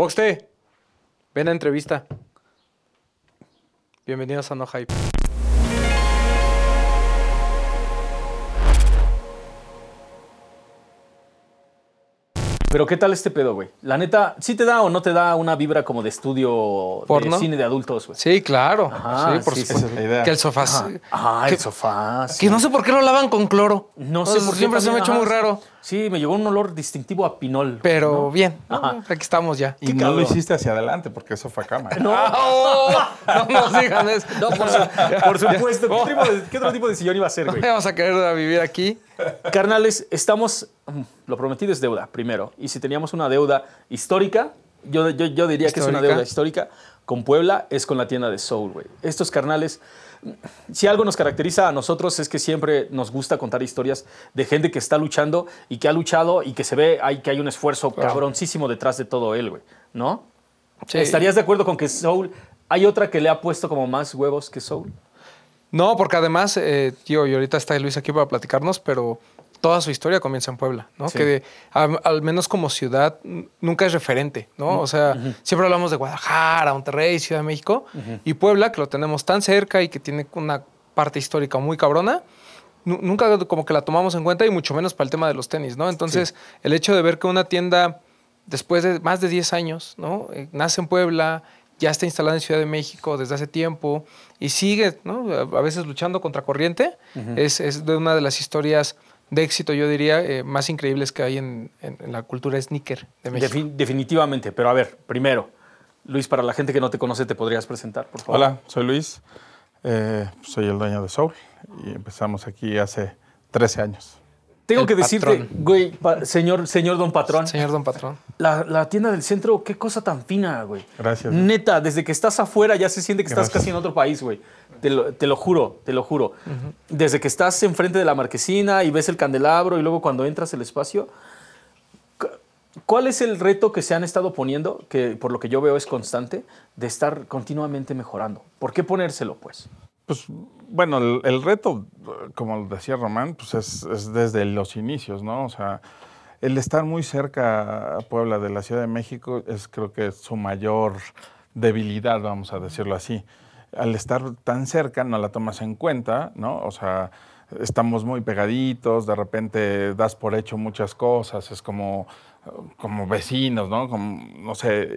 Poxte, ven a entrevista. Bienvenidos a No Hype. Pero ¿qué tal este pedo, güey? La neta, ¿sí te da o no te da una vibra como de estudio ¿Porno? de cine de adultos, güey? Sí, claro. Ajá, sí, por sí, supuesto. esa es la idea. Que el sofá. Ah, que, el sofá. sí. que no sé por qué lo lavan con cloro. No sé por qué Siempre se me ha hecho muy ajá, raro. Sí, me llegó un olor distintivo a pinol. Pero ¿no? bien. Aquí estamos ya. Y no lo hiciste hacia adelante porque eso fue cama. No, Ah, oh, no nos digan eso. no, por, su- por supuesto. ¿Qué, tipo de- qué otro tipo de sillón iba a ser, güey? Vamos a querer a vivir aquí. Carnales, estamos. mm, Lo prometido es deuda, primero. Y si teníamos una deuda histórica, yo, yo, yo diría que es una deuda histórica con Puebla, es con la tienda de Soul, güey. Estos carnales. Si algo nos caracteriza a nosotros es que siempre nos gusta contar historias de gente que está luchando y que ha luchado y que se ve hay, que hay un esfuerzo cabroncísimo detrás de todo él, güey. ¿No? Sí. ¿Estarías de acuerdo con que Soul hay otra que le ha puesto como más huevos que Soul? No, porque además, eh, tío, y ahorita está Luis aquí para platicarnos, pero toda su historia comienza en Puebla, ¿no? Sí. Que de- al, al menos como ciudad nunca es referente, ¿no? O sea, siempre hablamos de Guadalajara, Monterrey, Ciudad de México, y Puebla, que lo tenemos tan cerca y que tiene una parte histórica muy cabrona, nu- nunca como que la tomamos en cuenta y mucho menos para el tema de los tenis, ¿no? Entonces, el hecho de ver que una tienda, después de más de 10 años, ¿no? Eh, nace en Puebla, ya está instalada en Ciudad de México desde hace tiempo y sigue, ¿no? A a veces luchando contra corriente, es, es de una de las historias de éxito, yo diría, eh, más increíbles que hay en, en- en la cultura sneaker de México. Defin- definitivamente, pero a ver, primero, Luis, para la gente que no te conoce, ¿te podrías presentar, por favor? Hola, soy Luis. eh, soy el dueño de Soul y empezamos aquí hace 13 años. Tengo El que decirte, patrón. güey, pa- señor, señor Don Patrón, Señor Don Patrón. la, la tienda del centro, qué cosa tan fina, güey. Gracias. Neta, desde que estás afuera ya se siente que estás Gracias. casi en otro país, güey. Te lo, te lo juro, te lo juro. Desde que estás enfrente de la marquesina y ves el candelabro y luego cuando entras el espacio, cu- ¿cuál es el reto que se han estado poniendo, que por lo que yo veo es constante, de estar continuamente mejorando? ¿Por qué ponérselo, pues? Pues bueno, el, el reto, como decía Román, pues es, es desde los inicios, ¿no? O sea, el estar muy cerca a Puebla de la Ciudad de México es creo que es su mayor debilidad, vamos a decirlo así. Al estar tan cerca no la tomas en cuenta, ¿no? O sea, estamos muy pegaditos, de repente das por hecho muchas cosas, es como, como vecinos, ¿no? Como, no sé,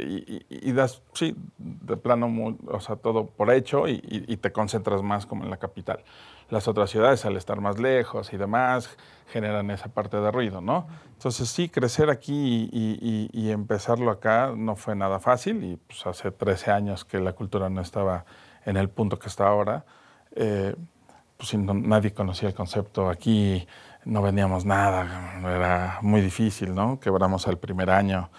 y, das, sí, de plano, muy- o sea, todo por hecho y, y- te concentras más como en la capital. Las otras ciudades, al estar más lejos y demás, generan esa parte de ruido, ¿no? Entonces, sí, crecer aquí y empezarlo acá no fue nada fácil y pues hace 13 años que la cultura no estaba en el punto que está ahora. eh, pues no- nadie conocía el concepto aquí, no vendíamos nada, era muy difícil, ¿no? Quebramos el primer año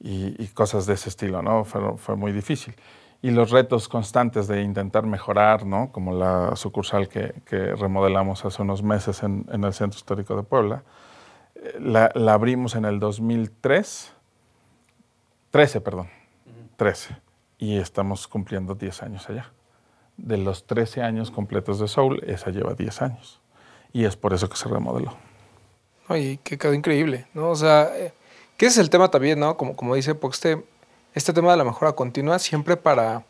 y, y cosas de ese estilo, ¿no? Fue, fue muy difícil. Y los retos constantes de intentar mejorar, ¿no? Como la sucursal que, que remodelamos hace unos meses en, en el Centro Histórico de Puebla. Eh, La, la abrimos en el 2003, 13, perdón, 13. Y estamos cumpliendo 10 años allá de los 13 años completos de Soul, esa lleva 10 años. Y es por eso que se remodeló. Oye, que quedó increíble, ¿no? O sea, eh, que ese es el tema también, ¿no? Como, como dice Poxte, este tema de la mejora continua siempre para,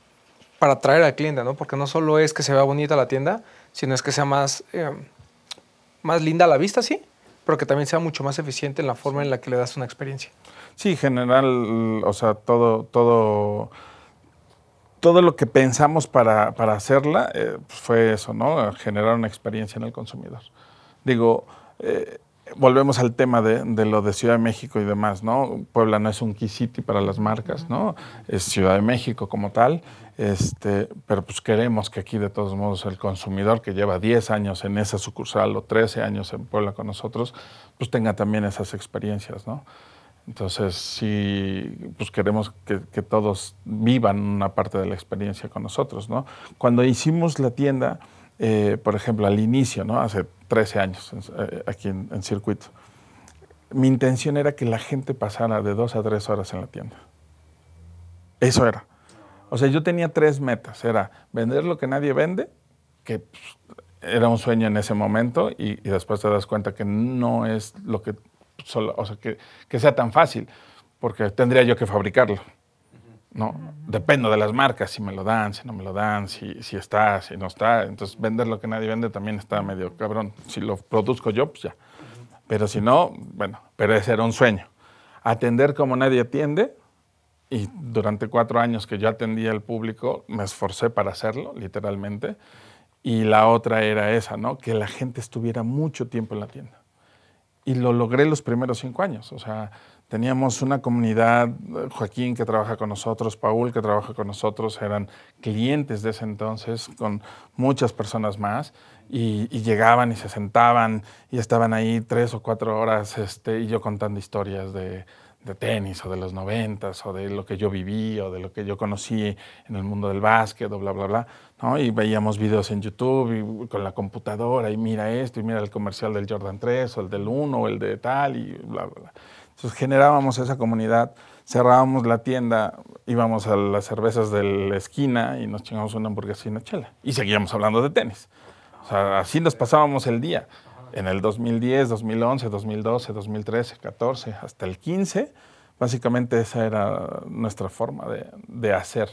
para atraer al cliente, ¿no? Porque no solo es que se vea bonita la tienda, sino es que sea más, eh, más linda a la vista, sí, pero que también sea mucho más eficiente en la forma en la que le das una experiencia. Sí, en general, o sea, todo, todo, todo lo que pensamos para, para hacerla eh, pues fue eso, ¿no? Generar una experiencia en el consumidor. Digo, eh, volvemos al tema de, de lo de Ciudad de México y demás, ¿no? Puebla no es un key city para las marcas, ¿no? Es Ciudad de México como tal, este, pero pues queremos que aquí de todos modos el consumidor que lleva 10 años en esa sucursal o 13 años en Puebla con nosotros, pues tenga también esas experiencias, ¿no? Entonces, sí, pues queremos que, todos vivan una parte de la experiencia con nosotros, ¿no? Cuando hicimos la tienda, eh, por ejemplo, al inicio, ¿no? Hace 13 años eh, aquí en, en Circuito, mi intención era que la gente pasara de dos a tres horas en la tienda. Eso era. O sea, yo tenía tres metas. Era vender lo que nadie vende, que pues, era un sueño en ese momento, y, y después te das cuenta que no es lo que, solo, o sea, que, que sea tan fácil, porque tendría yo que fabricarlo. ¿no? Dependo de las marcas, si me lo dan, si no me lo dan, si, si está, si no está. Entonces, vender lo que nadie vende también está medio cabrón. Si lo produzco yo, pues ya. Pero si no, bueno, pero ese era un sueño. Atender como nadie atiende. Y durante cuatro años que yo atendía al público, me esforcé para hacerlo, literalmente. Y la otra era esa, ¿no? Que la gente estuviera mucho tiempo en la tienda. Y lo logré los primeros cinco años. O sea, Teníamos una comunidad, Joaquín que trabaja con nosotros, Paul que trabaja con nosotros, eran clientes de ese entonces con muchas personas más y, llegaban y se sentaban y estaban ahí tres o cuatro horas este, y yo contando historias de, de tenis o de los noventas o de lo que yo viví o de lo que yo conocí en el mundo del básquet o bla, bla, bla. ¿no? Y veíamos videos en YouTube y con la computadora y mira esto y mira el comercial del Jordan 3 o el del 1 o el de tal y bla, bla, bla. Entonces generábamos esa comunidad, cerrábamos la tienda, íbamos a las cervezas de la esquina y nos chingamos una hamburguesa y una chela. Y seguíamos hablando de tenis. O sea, así nos pasábamos el día. En el 2010, 2011, 2012, 2013, 14, hasta el 15, básicamente esa era nuestra forma de, de hacer.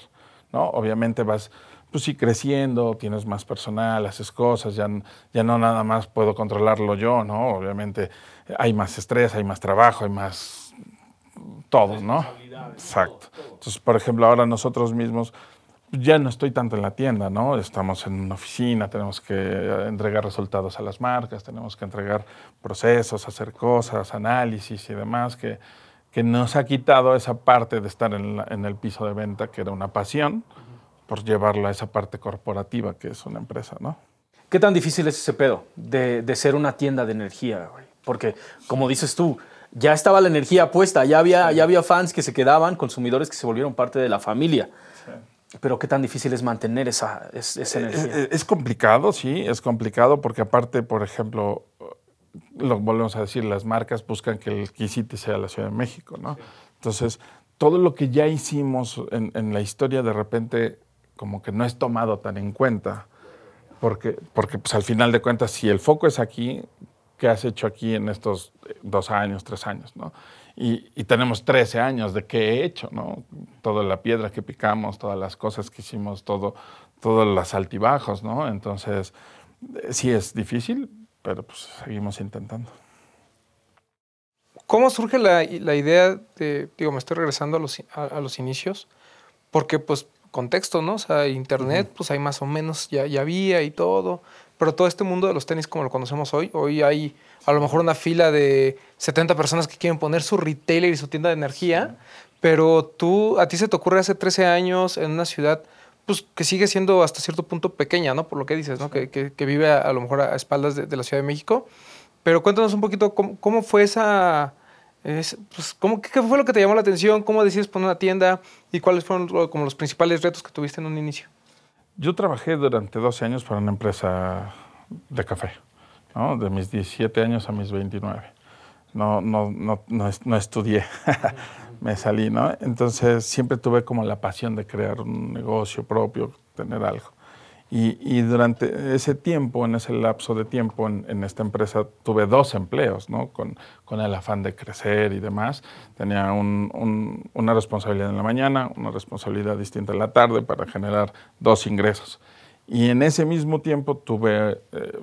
¿no? Obviamente vas pues sí creciendo, tienes más personal, haces cosas, ya, ya no nada más puedo controlarlo yo, ¿no? Obviamente hay más estrés, hay más trabajo, hay más todo, ¿no? Exacto. Entonces, por ejemplo, ahora nosotros mismos ya no estoy tanto en la tienda, ¿no? Estamos en una oficina, tenemos que entregar resultados a las marcas, tenemos que entregar procesos, hacer cosas, análisis y demás, que, que nos ha quitado esa parte de estar en, en el piso de venta, que era una pasión por llevarla a esa parte corporativa que es una empresa, ¿no? ¿Qué tan difícil es ese pedo de, de ser una tienda de energía? Porque, como dices tú, ya estaba la energía puesta, ya había, ya había fans que se quedaban, consumidores que se volvieron parte de la familia. Pero qué tan difícil es mantener esa, esa eh, energía. Es, es, complicado, sí, es complicado porque aparte, por ejemplo, lo volvemos a decir, las marcas buscan que el Quisite sea la Ciudad de México, ¿no? Entonces, todo lo que ya hicimos en, en, la historia de repente como que no es tomado tan en cuenta, porque, porque pues al final de cuentas, si el foco es aquí, ¿qué has hecho aquí en estos dos años, tres años? ¿no? Y, y, tenemos 13 años de qué he hecho, ¿no? Toda la piedra que picamos, todas las cosas que hicimos, todo, todos los altibajos, ¿no? Entonces, sí es difícil, pero pues seguimos intentando. ¿Cómo surge la, la idea de, digo, me estoy regresando a los, a, a los inicios, porque pues contexto, ¿no? O sea, internet, pues hay más o menos, ya, ya había y todo. Pero todo este mundo de los tenis como lo conocemos hoy, hoy hay a lo mejor una fila de 70 personas que quieren poner su retailer y su tienda de energía, pero tú, a ti se te ocurre hace 13 años en una ciudad pues que sigue siendo hasta cierto punto pequeña, ¿no? Por lo que dices, ¿no? Que, que, que, vive a, a, lo mejor a espaldas de, de, la Ciudad de México. Pero cuéntanos un poquito cómo, cómo fue esa es, pues, ¿cómo, ¿Qué fue lo que te llamó la atención? ¿Cómo decides poner una tienda? ¿Y cuáles fueron como los principales retos que tuviste en un inicio? Yo trabajé durante 12 años para una empresa de café, ¿no? de mis 17 años a mis 29. No, no, no, no, no estudié, me salí, ¿no? Entonces siempre tuve como la pasión de crear un negocio propio, tener algo. Y, y, durante ese tiempo, en ese lapso de tiempo, en, esta empresa tuve dos empleos, ¿no? Con, con el afán de crecer y demás. Tenía un, un, una responsabilidad en la mañana, una responsabilidad distinta en la tarde para generar dos ingresos. Y en ese mismo tiempo tuve eh,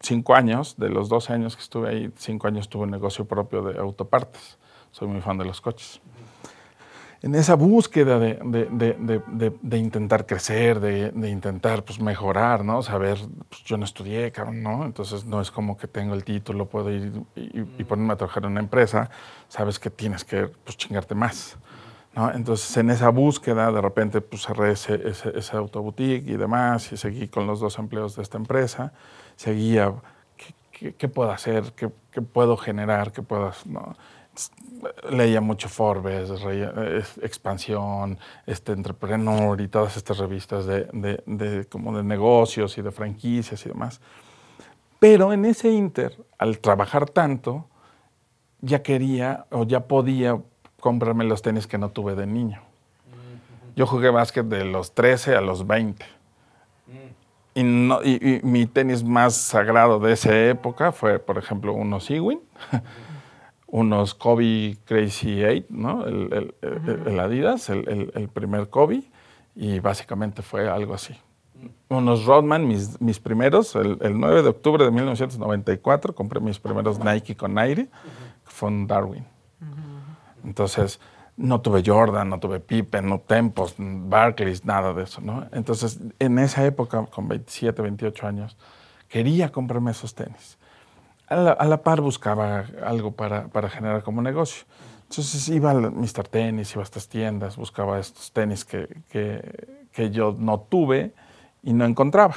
cinco años, de los 12 años que estuve ahí, cinco años tuve un negocio propio de autopartes. Soy muy fan de los coches en esa búsqueda de, de, de, de intentar crecer, de, intentar pues, mejorar, ¿no? Saber, pues, yo no estudié, cabrón, ¿no? Entonces no es como que tengo el título, puedo ir y, y ponerme a trabajar en una empresa, sabes que tienes que pues, chingarte más. ¿no? Entonces en esa búsqueda de repente pues, cerré ese, ese, ese autoboutique y demás y seguí con los dos empleos de esta empresa, seguía, ¿qué, qué, qué puedo hacer? ¿Qué, ¿Qué, puedo generar? ¿Qué puedo...? ¿no? leía mucho Forbes, Expansión, este, Entrepreneur y todas estas revistas de, de, de, como de negocios y de franquicias y demás. Pero en ese inter, al trabajar tanto, ya quería o ya podía comprarme los tenis que no tuve de niño. Yo jugué básquet de los 13 a los 20. Y, no, y, y mi tenis más sagrado de esa época fue, por ejemplo, unos Ewing unos Kobe Crazy 8, ¿no? El, el- el Adidas, el, el- el primer Kobe, y básicamente fue algo así. Unos Rodman, mis, mis primeros, el, el 9 de octubre de 1994, compré mis primeros Nike con Nike, que fue un Darwin. Entonces, no tuve Jordan, no tuve Pippen, no Tempos, Barclays, nada de eso. Entonces, en esa época, con 27, 28 años, quería comprarme esos tenis. A la, par buscaba algo para, para generar como negocio. Entonces iba al Mr. Tenis, iba a estas tiendas, buscaba estos tenis que, que, que yo no tuve y no encontraba.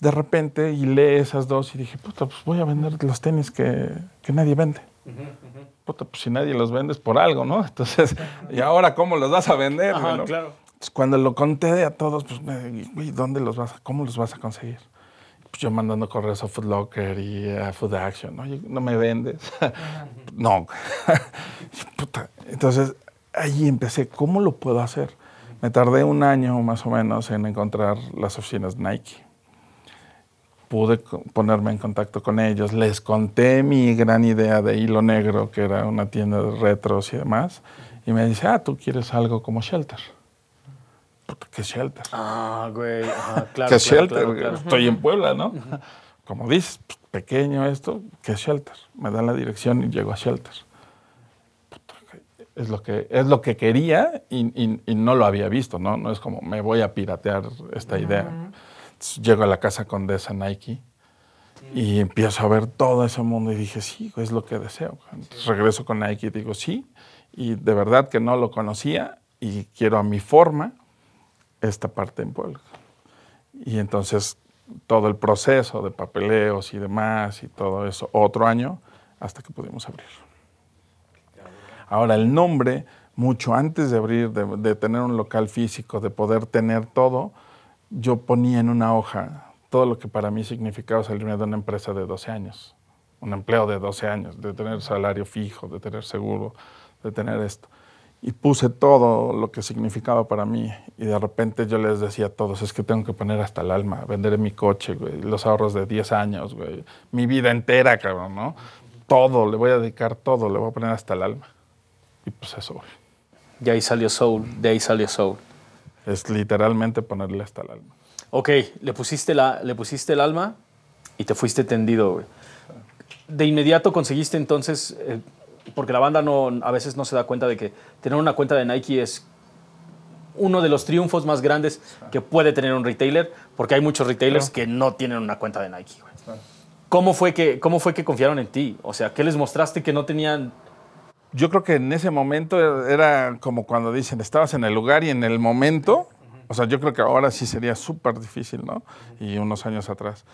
De repente hilé esas dos y dije, puta, pues voy a vender los tenis que, que nadie vende. Puta, pues si nadie los vende es por algo, ¿no? Entonces, ¿y ahora cómo los vas a vender? Ajá, no? claro. Entonces, cuando lo conté a todos, pues, güey, ¿dónde los vas a, cómo los vas a conseguir? Pues yo mandando correos a Foot Locker y a Food Action, Oye, ¿no me vendes? no. Puta. Entonces, ahí empecé, ¿cómo lo puedo hacer? Me tardé un año más o menos en encontrar las oficinas Nike. Pude ponerme en contacto con ellos, les conté mi gran idea de Hilo Negro, que era una tienda de retros y demás, y me dice, ah, tú quieres algo como Shelter. Puta, ¿Qué Shelter? Ah, güey. Ajá, claro. ¿Qué claro, Shelter? claro, claro. Estoy en Puebla, ¿no? Como dices, pues, pequeño esto, ¿qué Shelter? Me dan la dirección y llego a Shelter. Puta, Es lo que, es lo que quería y, y- y no lo había visto, ¿no? No es como me voy a piratear esta idea. Llego a la casa condesa Nike y empiezo a ver todo ese mundo y dije, sí, es lo que deseo. Entonces, regreso con Nike y digo, sí, y de verdad que no lo conocía y quiero a mi forma esta parte en Puebla. Y entonces todo el proceso de papeleos y demás y todo eso, otro año hasta que pudimos abrir. Ahora el nombre, mucho antes de abrir, de, de tener un local físico, de poder tener todo, yo ponía en una hoja todo lo que para mí significaba salirme de una empresa de 12 años, un empleo de 12 años, de tener salario fijo, de tener seguro, de tener esto. Y puse todo lo que significaba para mí. Y de repente yo les decía a todos, es que tengo que poner hasta el alma, vender mi coche, los ahorros de 10 años, mi vida entera, cabrón, ¿no? Todo, le voy a dedicar todo, le voy a poner hasta el alma. Y pues eso, güey. De ahí salió Soul, de ahí salió Soul. Es literalmente ponerle hasta el alma. Ok, le pusiste, la, le pusiste el alma y te fuiste tendido, güey. De inmediato conseguiste entonces, eh, porque la banda no, a veces no se da cuenta de que tener una cuenta de Nike es uno de los triunfos más grandes que puede tener un retailer, porque hay muchos retailers que no tienen una cuenta de Nike. güey. ¿Cómo fue, que, ¿Cómo fue que confiaron en ti? O sea, ¿qué les mostraste que no tenían? Yo creo que en ese momento era como cuando dicen, estabas en el lugar y en el momento. O sea, yo creo que ahora sí sería súper difícil, ¿no? Y unos años atrás.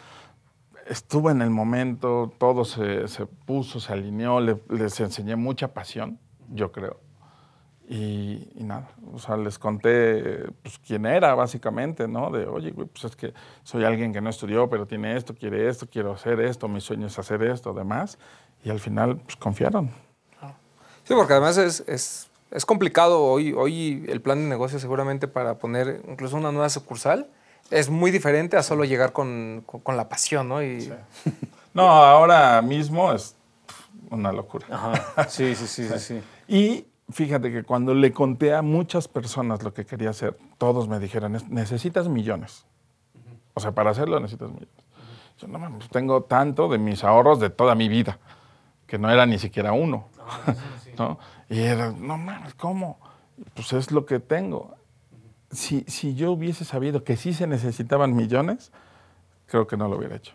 Estuve en el momento, todo se, se puso, se alineó, le- les enseñé mucha pasión, yo creo. Y, y nada, o sea, les conté pues, quién era básicamente, ¿no? De, oye, güey, pues es que soy alguien que no estudió, pero tiene esto, quiere esto, quiero hacer esto, mi sueño es hacer esto, demás. Y al final, pues confiaron. Sí, porque además es, es, es complicado hoy, hoy el plan de negocio seguramente para poner incluso una nueva sucursal es muy diferente a solo llegar con, con- con la pasión, ¿no? Y No, ahora mismo es una locura. Ajá. Sí, sí, sí, sí. sí. Y fíjate que cuando le conté a muchas personas lo que quería hacer, todos me dijeron, "Es- necesitas millones. O sea, para hacerlo necesitas millones. Yo no mames, tengo tanto de mis ahorros de toda mi vida, que no era ni siquiera uno. ¿No? Y era, no mames, ¿cómo? Pues es lo que tengo. Si, si yo hubiese sabido que sí se necesitaban millones, creo que no lo hubiera hecho.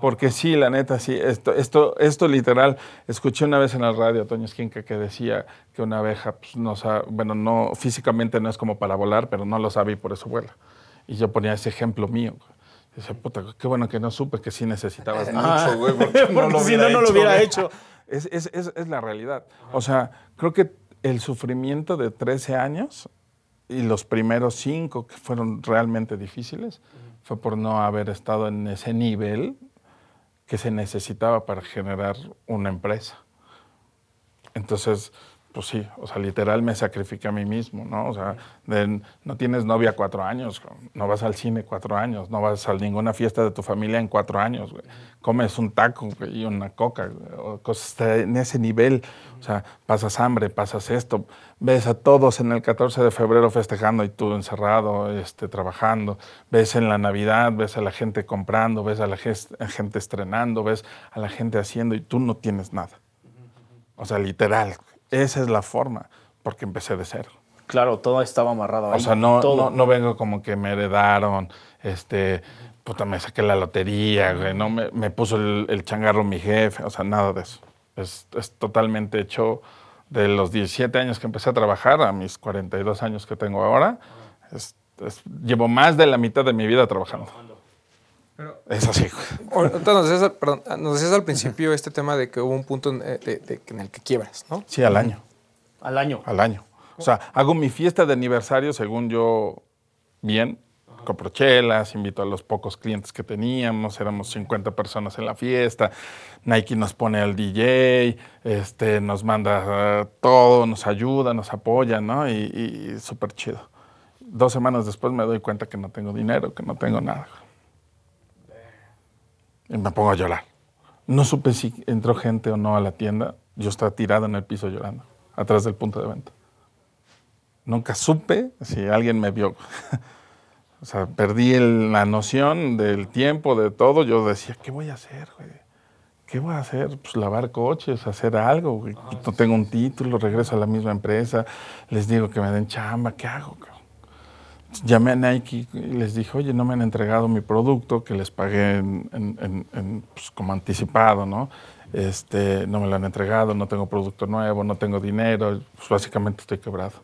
Porque sí, la neta, sí, esto, esto, esto literal, escuché una vez en la radio a Toño Esquinca que decía que una abeja, pues, no sabe, bueno, no, físicamente no es como para volar, pero no lo sabe y por eso vuela. Y yo ponía ese ejemplo mío. Dice, puta, qué bueno que no supe que sí necesitabas mucho, güey, porque, Porque si no, no lo hubiera güey". hecho. Es, es, es, es la realidad. O sea, creo que el sufrimiento de 13 años y los primeros cinco que fueron realmente difíciles fue por no haber estado en ese nivel que se necesitaba para generar una empresa. Entonces, pues sí, o sea, literal me sacrifiqué a mí mismo, ¿no? O sea, no tienes novia cuatro años, no vas al cine cuatro años, no vas a ninguna fiesta de tu familia en cuatro años. Comes un taco y una coca, cosas en ese nivel, o sea, pasas hambre, pasas esto, ves a todos en el 14 de febrero festejando y tú encerrado, este, trabajando, ves en la Navidad, ves a la gente comprando, ves a la gente estrenando, ves a la gente haciendo y tú no tienes nada. O sea, literal, esa es la forma, porque empecé de cero. Claro, todo estaba amarrado ahí. O sea, no, no, no, vengo como que me heredaron, este, puta, me saqué la lotería, güey, no me, me puso el, changarro mi jefe, o sea, nada de eso. Es, es, totalmente hecho de los 17 años que empecé a trabajar a mis 42 años que tengo ahora. llevo más de la mitad de mi vida trabajando. Pero, es así. Nos decías, perdón, nos decías al principio este tema de que hubo un punto en, en, el que quiebras, ¿no? Sí, al año. Al año. Al año. O sea, hago mi fiesta de aniversario según yo bien, compro chelas, invito a los pocos clientes que teníamos, éramos 50 personas en la fiesta, Nike nos pone al DJ, este, nos manda uh, todo, nos ayuda, nos apoya, ¿no? Y, y súper chido. Dos semanas después me doy cuenta que no tengo dinero, que no tengo nada. Y me pongo a llorar. No supe si entró gente o no a la tienda. Yo estaba tirado en el piso llorando, atrás del punto de venta. Nunca supe si alguien me vio. o sea, perdí la noción del tiempo, de todo. Yo decía, ¿qué voy a hacer, güey? ¿Qué voy a hacer? Pues lavar coches, hacer algo. No tengo un título, regreso a la misma empresa, les digo que me den chamba, ¿qué hago? Llamé a Nike y les dije, oye, no me han entregado mi producto que les pagué pues, como anticipado, ¿no? Este, no me lo han entregado, no tengo producto nuevo, no tengo dinero, pues básicamente estoy quebrado.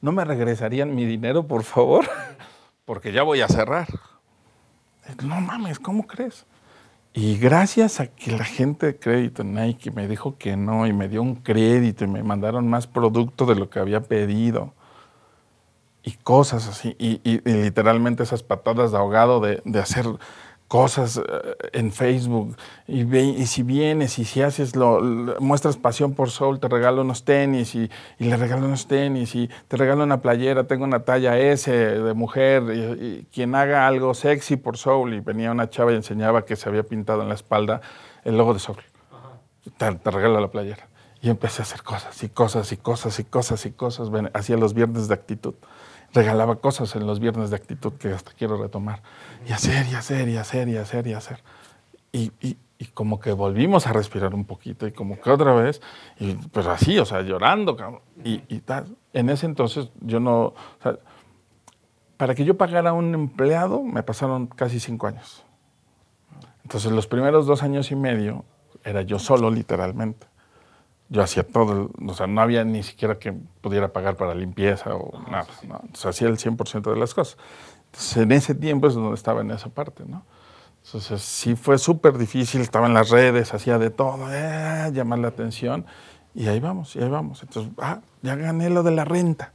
¿No me regresarían mi dinero, por favor? Porque ya voy a cerrar. No mames, ¿cómo crees? Y gracias a que la gente de crédito Nike me dijo que no y me dio un crédito y me mandaron más producto de lo que había pedido y cosas así, y, literalmente esas patadas de ahogado de, hacer cosas eh, en Facebook, y, y, si vienes y si haces, lo, muestras pasión por Soul, te regalo unos tenis, y, le regalo unos tenis, y te regalo una playera, tengo una talla S de mujer, y, quien haga algo sexy por Soul, y venía una chava y enseñaba que se había pintado en la espalda el logo de Soul, te, te regalo la playera. Y empecé a hacer cosas y cosas y cosas y cosas y cosas. Hacía los viernes de actitud regalaba cosas en los viernes de actitud que hasta quiero retomar. Y hacer, y hacer, y hacer, y hacer, y hacer. Y, como que volvimos a respirar un poquito, y como que otra vez, y pues así, o sea, llorando, Y, y tal. En ese entonces yo no. Para que yo pagara a un empleado me pasaron casi cinco años. Entonces los primeros dos años y medio era yo solo, literalmente yo hacía todo, o sea, no había ni siquiera que pudiera pagar para limpieza o nada, ¿no? Entonces hacía el 100% de las cosas. Entonces en ese tiempo es donde estaba en esa parte, ¿no? Entonces sí fue súper difícil, estaba en las redes, hacía de todo, eh, llamar la atención y ahí vamos, y ahí vamos. Entonces, ah, ya gané lo de la renta,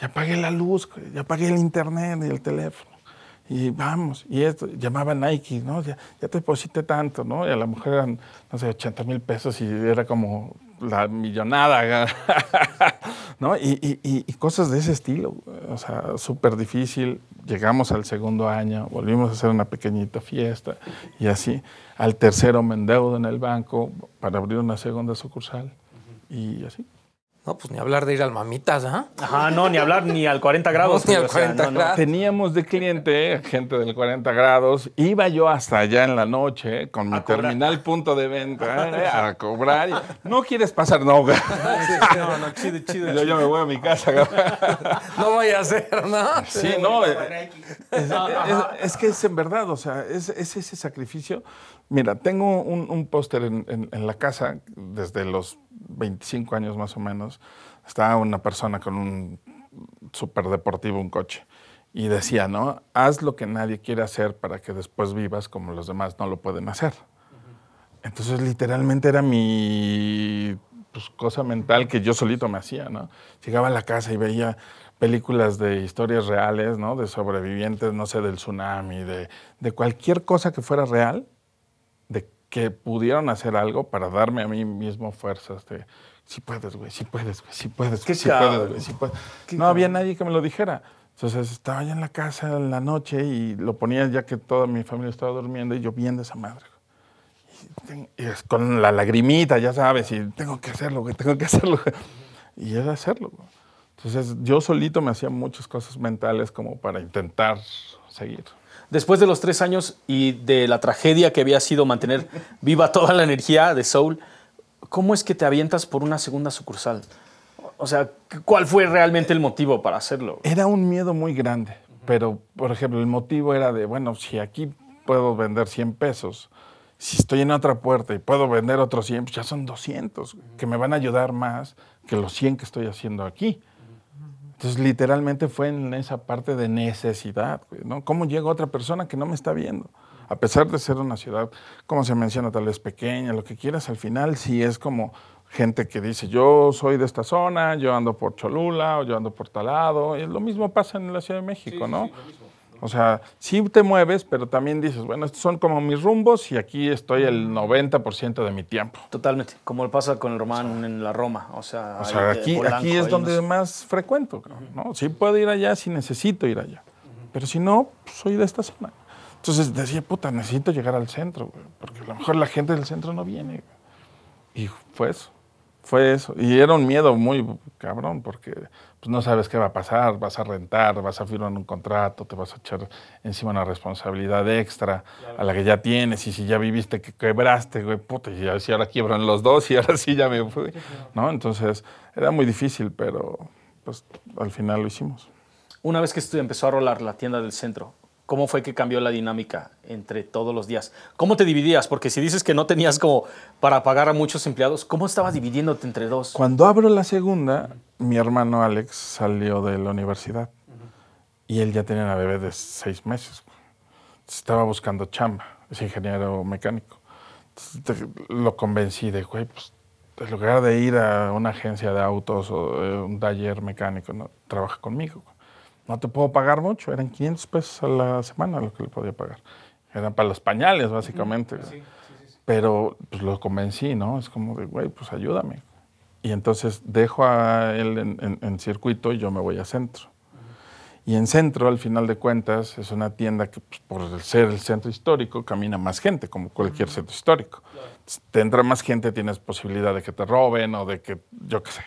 ya pagué la luz, ya pagué el internet y el teléfono y vamos, y esto, llamaba Nike, ¿no? Ya, ya te deposité tanto, ¿no? Y a la mujer eran, no sé, 80 mil pesos y era como la millonada, ¿no? Y, y, y, cosas de ese estilo, o sea, súper difícil. Llegamos al segundo año, volvimos a hacer una pequeñita fiesta y así. Al tercero me endeudo en el banco para abrir una segunda sucursal y así. No, pues ni hablar de ir al mamitas, ¿ah? Ajá, no, ni hablar ni al 40 grados. ni al 40 grados. Teníamos de cliente gente del 40 grados. Iba yo hasta allá en la noche con mi terminal punto de venta ¿eh? a cobrar. no quieres pasar, no. no, no, chido, chido. Yo, yo me voy a mi casa. no vaya a ser, ¿no? Sí, no. Eh, es, que es en verdad, o sea, es, ese sacrificio. Mira, tengo un, póster en la casa desde los 25 años más o menos, estaba una persona con un superdeportivo, un coche, y decía, ¿no? Haz lo que nadie quiere hacer para que después vivas como los demás no lo pueden hacer. Entonces, literalmente era mi pues, cosa mental que yo solito me hacía, ¿no? Llegaba a la casa y veía películas de historias reales, ¿no? De sobrevivientes, no sé, del tsunami, de, de cualquier cosa que fuera real, que pudieron hacer algo para darme a mí mismo fuerzas de sí puedes, güey, sí puedes, güey, sí puedes, cabrón. puedes, güey, sí puedes. No había nadie que me lo dijera. Entonces estaba ya en la casa en la noche y lo ponía ya que toda mi familia estaba durmiendo y yo viendo esa madre. Y, es con la lagrimita, ya sabes, y tengo que hacerlo, güey, tengo que hacerlo. Y era hacerlo. güey. Entonces yo solito me hacía muchas cosas mentales como para intentar seguir. Después de los tres años y de la tragedia que había sido mantener viva toda la energía de Soul, ¿cómo es que te avientas por una segunda sucursal? O sea, ¿cuál fue realmente el motivo para hacerlo? Era un miedo muy grande, pero por ejemplo el motivo era de, bueno, si aquí puedo vender 100 pesos, si estoy en otra puerta y puedo vender otros 100, pues ya son 200, que me van a ayudar más que los 100 que estoy haciendo aquí. Entonces, literalmente fue en esa parte de necesidad, ¿no? ¿Cómo llega otra persona que no me está viendo? A pesar de ser una ciudad, como se menciona, tal vez pequeña, lo que quieras, al final sí es como gente que dice, yo soy de esta zona, yo ando por Cholula o yo ando por Talado. Y lo mismo pasa en la Ciudad de México, ¿no? O sea, sí te mueves, pero también dices, bueno, estos son como mis rumbos y aquí estoy el 90% de mi tiempo. Totalmente, como pasa con el Román en la Roma. O sea, O sea, aquí, Polanco, aquí es donde nos- más frecuento, ¿no? Sí puedo ir allá si necesito ir allá. Pero si no, pues, soy de esta zona. Entonces decía, puta, necesito llegar al centro, güey, porque a lo mejor la gente del centro no viene. güey. Y fue eso, fue eso. Y era un miedo muy cabrón, porque pues, no sabes qué va a pasar, vas a rentar, vas a firmar un contrato, te vas a echar encima una responsabilidad extra a la que ya tienes, y si ya viviste que quebraste, güey, puta, y a ver si ahora quiebran los dos, y ahora sí ya me fui, ¿no? Entonces, era muy difícil, pero pues al final lo hicimos. Una vez que estu- empezó a rolar la tienda del centro, ¿cómo fue que cambió la dinámica entre todos los días? ¿Cómo te dividías? Porque si dices que no tenías como para pagar a muchos empleados, ¿cómo estabas dividiéndote entre dos? Cuando abro la segunda, mi hermano Alex salió de la universidad y él ya tenía una bebé de seis meses. Estaba buscando chamba, es ingeniero mecánico. Lo convencí de, güey, pues en lugar de ir a una agencia de autos o un taller mecánico, ¿no? trabaja conmigo. No te puedo pagar mucho, eran 500 pesos a la semana lo que le podía pagar. Eran para los pañales, básicamente. Pero pues lo convencí, ¿no? Es como de, güey, pues ayúdame. Y entonces dejo a él en, en- en circuito y yo me voy a centro. Y en centro, al final de cuentas, es una tienda que pues, por ser el centro histórico camina más gente, como cualquier centro histórico. Entonces, Te entra más gente, tienes posibilidad de que te roben o de que, yo qué sé.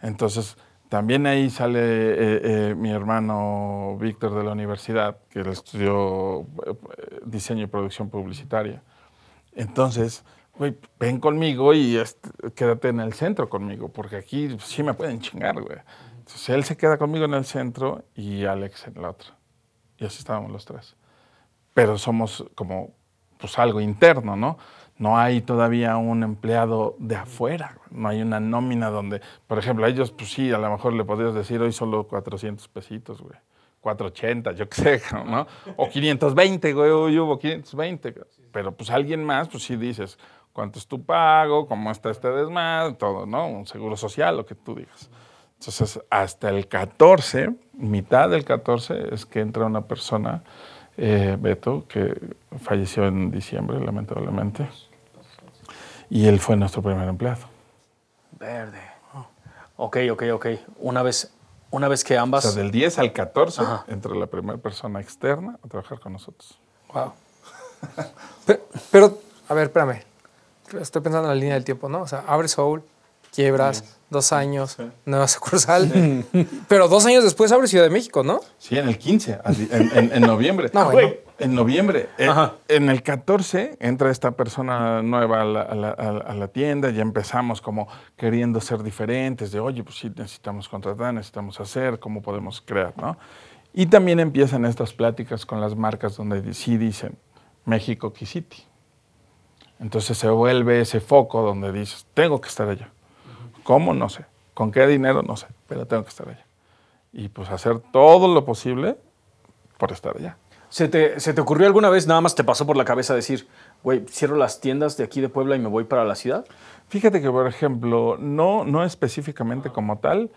Entonces, también ahí sale eh, eh, mi hermano Víctor de la universidad, que él estudió eh, diseño y producción publicitaria. Entonces, güey, ven conmigo y quédate en el centro conmigo, porque aquí sí me pueden chingar, güey. Entonces él se queda conmigo en el centro y Alex en la otra. Y así estábamos los tres. Pero somos como, pues algo interno, ¿no? No hay todavía un empleado de afuera, no hay una nómina donde, por ejemplo, a ellos, pues sí, a lo mejor le podrías decir hoy solo 400 pesitos, güey. 480, yo qué sé, ¿no? O 520, güey, hoy hubo 520. güey. Pero pues alguien más, pues sí dices, ¿cuánto es tu pago? ¿Cómo está este desmadre? Todo, ¿no? Un seguro social, lo que tú digas. Entonces, hasta el 14, mitad del 14, es que entra una persona, eh, Beto, que falleció en diciembre, lamentablemente. Y él fue nuestro primer empleado. Verde. Ok, ok, ok. Una vez, una vez que O ambas... sea, del 10 al 14 Ajá. entra la primera persona externa a trabajar con nosotros. Wow. Pero, pero, a ver, espérame. Estoy pensando en la línea del tiempo, ¿no? O sea, abre Soul, quiebras, dos años, nueva sucursal. pero dos años después abre Ciudad de México, ¿no? Sí, en el 15, al- en, en- en noviembre. No, bueno. En noviembre. Ajá. En el 14 entra esta persona nueva a la, a la- a la- a la tienda y empezamos como queriendo ser diferentes, de oye, pues sí, necesitamos contratar, necesitamos hacer, cómo podemos crear, ¿no? Y también empiezan estas pláticas con las marcas donde sí dicen México Key City. Entonces se vuelve ese foco donde dices, tengo que estar allá. ¿Cómo? No sé. ¿Con qué dinero? No sé, pero tengo que estar allá. Y pues hacer todo lo posible por estar allá. ¿Se te, se te ocurrió alguna vez, nada más te pasó por la cabeza decir, güey, cierro las tiendas de aquí de Puebla y me voy para la ciudad? Fíjate que, por ejemplo, no, no específicamente como tal,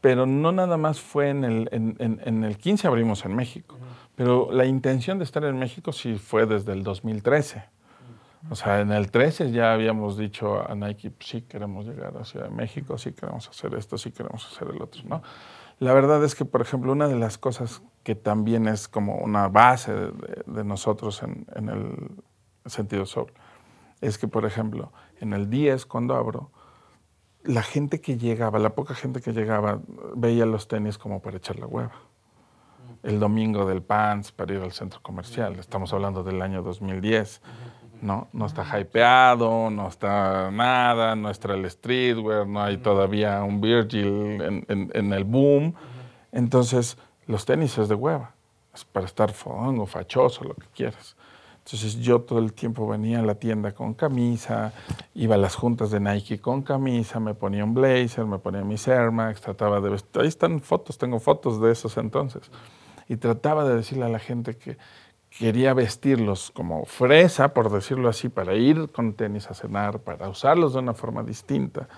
pero no nada más fue en el, en, en- en el 15 abrimos en México. Pero la intención de estar en México sí fue desde el 2013. O sea, en el 13 ya habíamos dicho a Nike, pues, sí queremos llegar a Ciudad de México, sí queremos hacer esto, sí queremos hacer el otro, ¿no? La verdad es que, por ejemplo, una de las cosas que también es como una base de, nosotros en, el sentido sol, es que, por ejemplo, en el 10, cuando abro, la gente que llegaba, la poca gente que llegaba, veía los tenis como para echar la hueva. El domingo del Pants para ir al centro comercial, estamos hablando del año 2010. ¿No? No está hypeado, no está nada, no está el streetwear, no hay todavía un Virgil en, el boom. Entonces, los tenis es de hueva, es para estar fodongo, fachoso, lo que quieras. Entonces yo todo el tiempo venía a la tienda con camisa, iba a las juntas de Nike con camisa, me ponía un blazer, me ponía mis Air Max, trataba de. Ahí están fotos, tengo fotos de esos entonces. Y trataba de decirle a la gente que, quería vestirlos como fresa, por decirlo así, para ir con tenis a cenar, para usarlos de una forma distinta,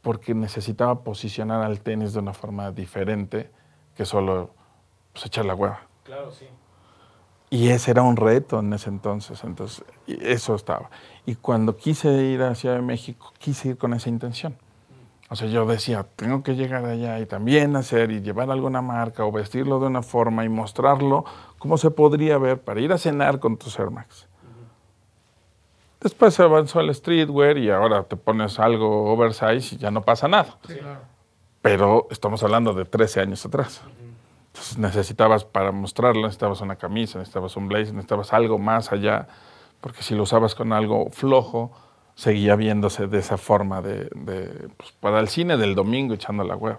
porque necesitaba posicionar al tenis de una forma diferente que solo pues, echar la hueva. Claro, sí. Y ese era un reto en ese entonces, entonces eso estaba. Y cuando quise ir a Ciudad de México, quise ir con esa intención. O sea, yo decía, tengo que llegar allá y también hacer y llevar alguna marca o vestirlo de una forma y mostrarlo cómo se podría ver para ir a cenar con tus Air Max. Después se avanzó al streetwear y ahora te pones algo oversize y ya no pasa nada. Pero estamos hablando de 13 años atrás. Entonces necesitabas para mostrarlo, necesitabas una camisa, necesitabas un blazer, necesitabas algo más allá, porque si lo usabas con algo flojo, seguía viéndose de esa forma de, pues, para el cine del domingo echando la web.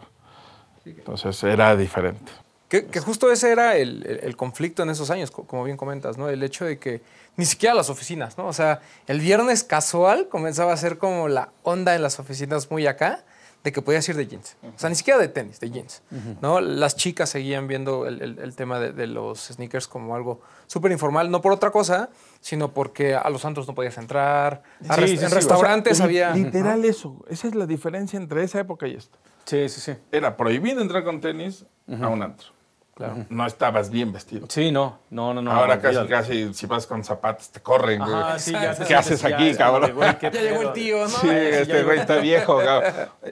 Entonces era diferente. Que, justo ese era el, conflicto en esos años, como bien comentas, ¿no? El hecho de que ni siquiera las oficinas, ¿no? O sea, el viernes casual comenzaba a ser como la onda en las oficinas muy acá, de que podías ir de jeans. O sea, ni siquiera de tenis, de jeans. ¿no? Las chicas seguían viendo el, tema de, los sneakers como algo súper informal, no por otra cosa, sino porque a los antros no podías entrar, en restaurantes había... Literal eso, esa es la diferencia entre esa época y esta. Sí, sí, sí. Era prohibido entrar con tenis a un antro. No estabas bien vestido. Sí, no, no, no. no Ahora casi, casi, si vas con zapatos, te corren. ¿Qué haces aquí, cabrón? ya llegó el tío, ¿no? Sí, este güey está viejo.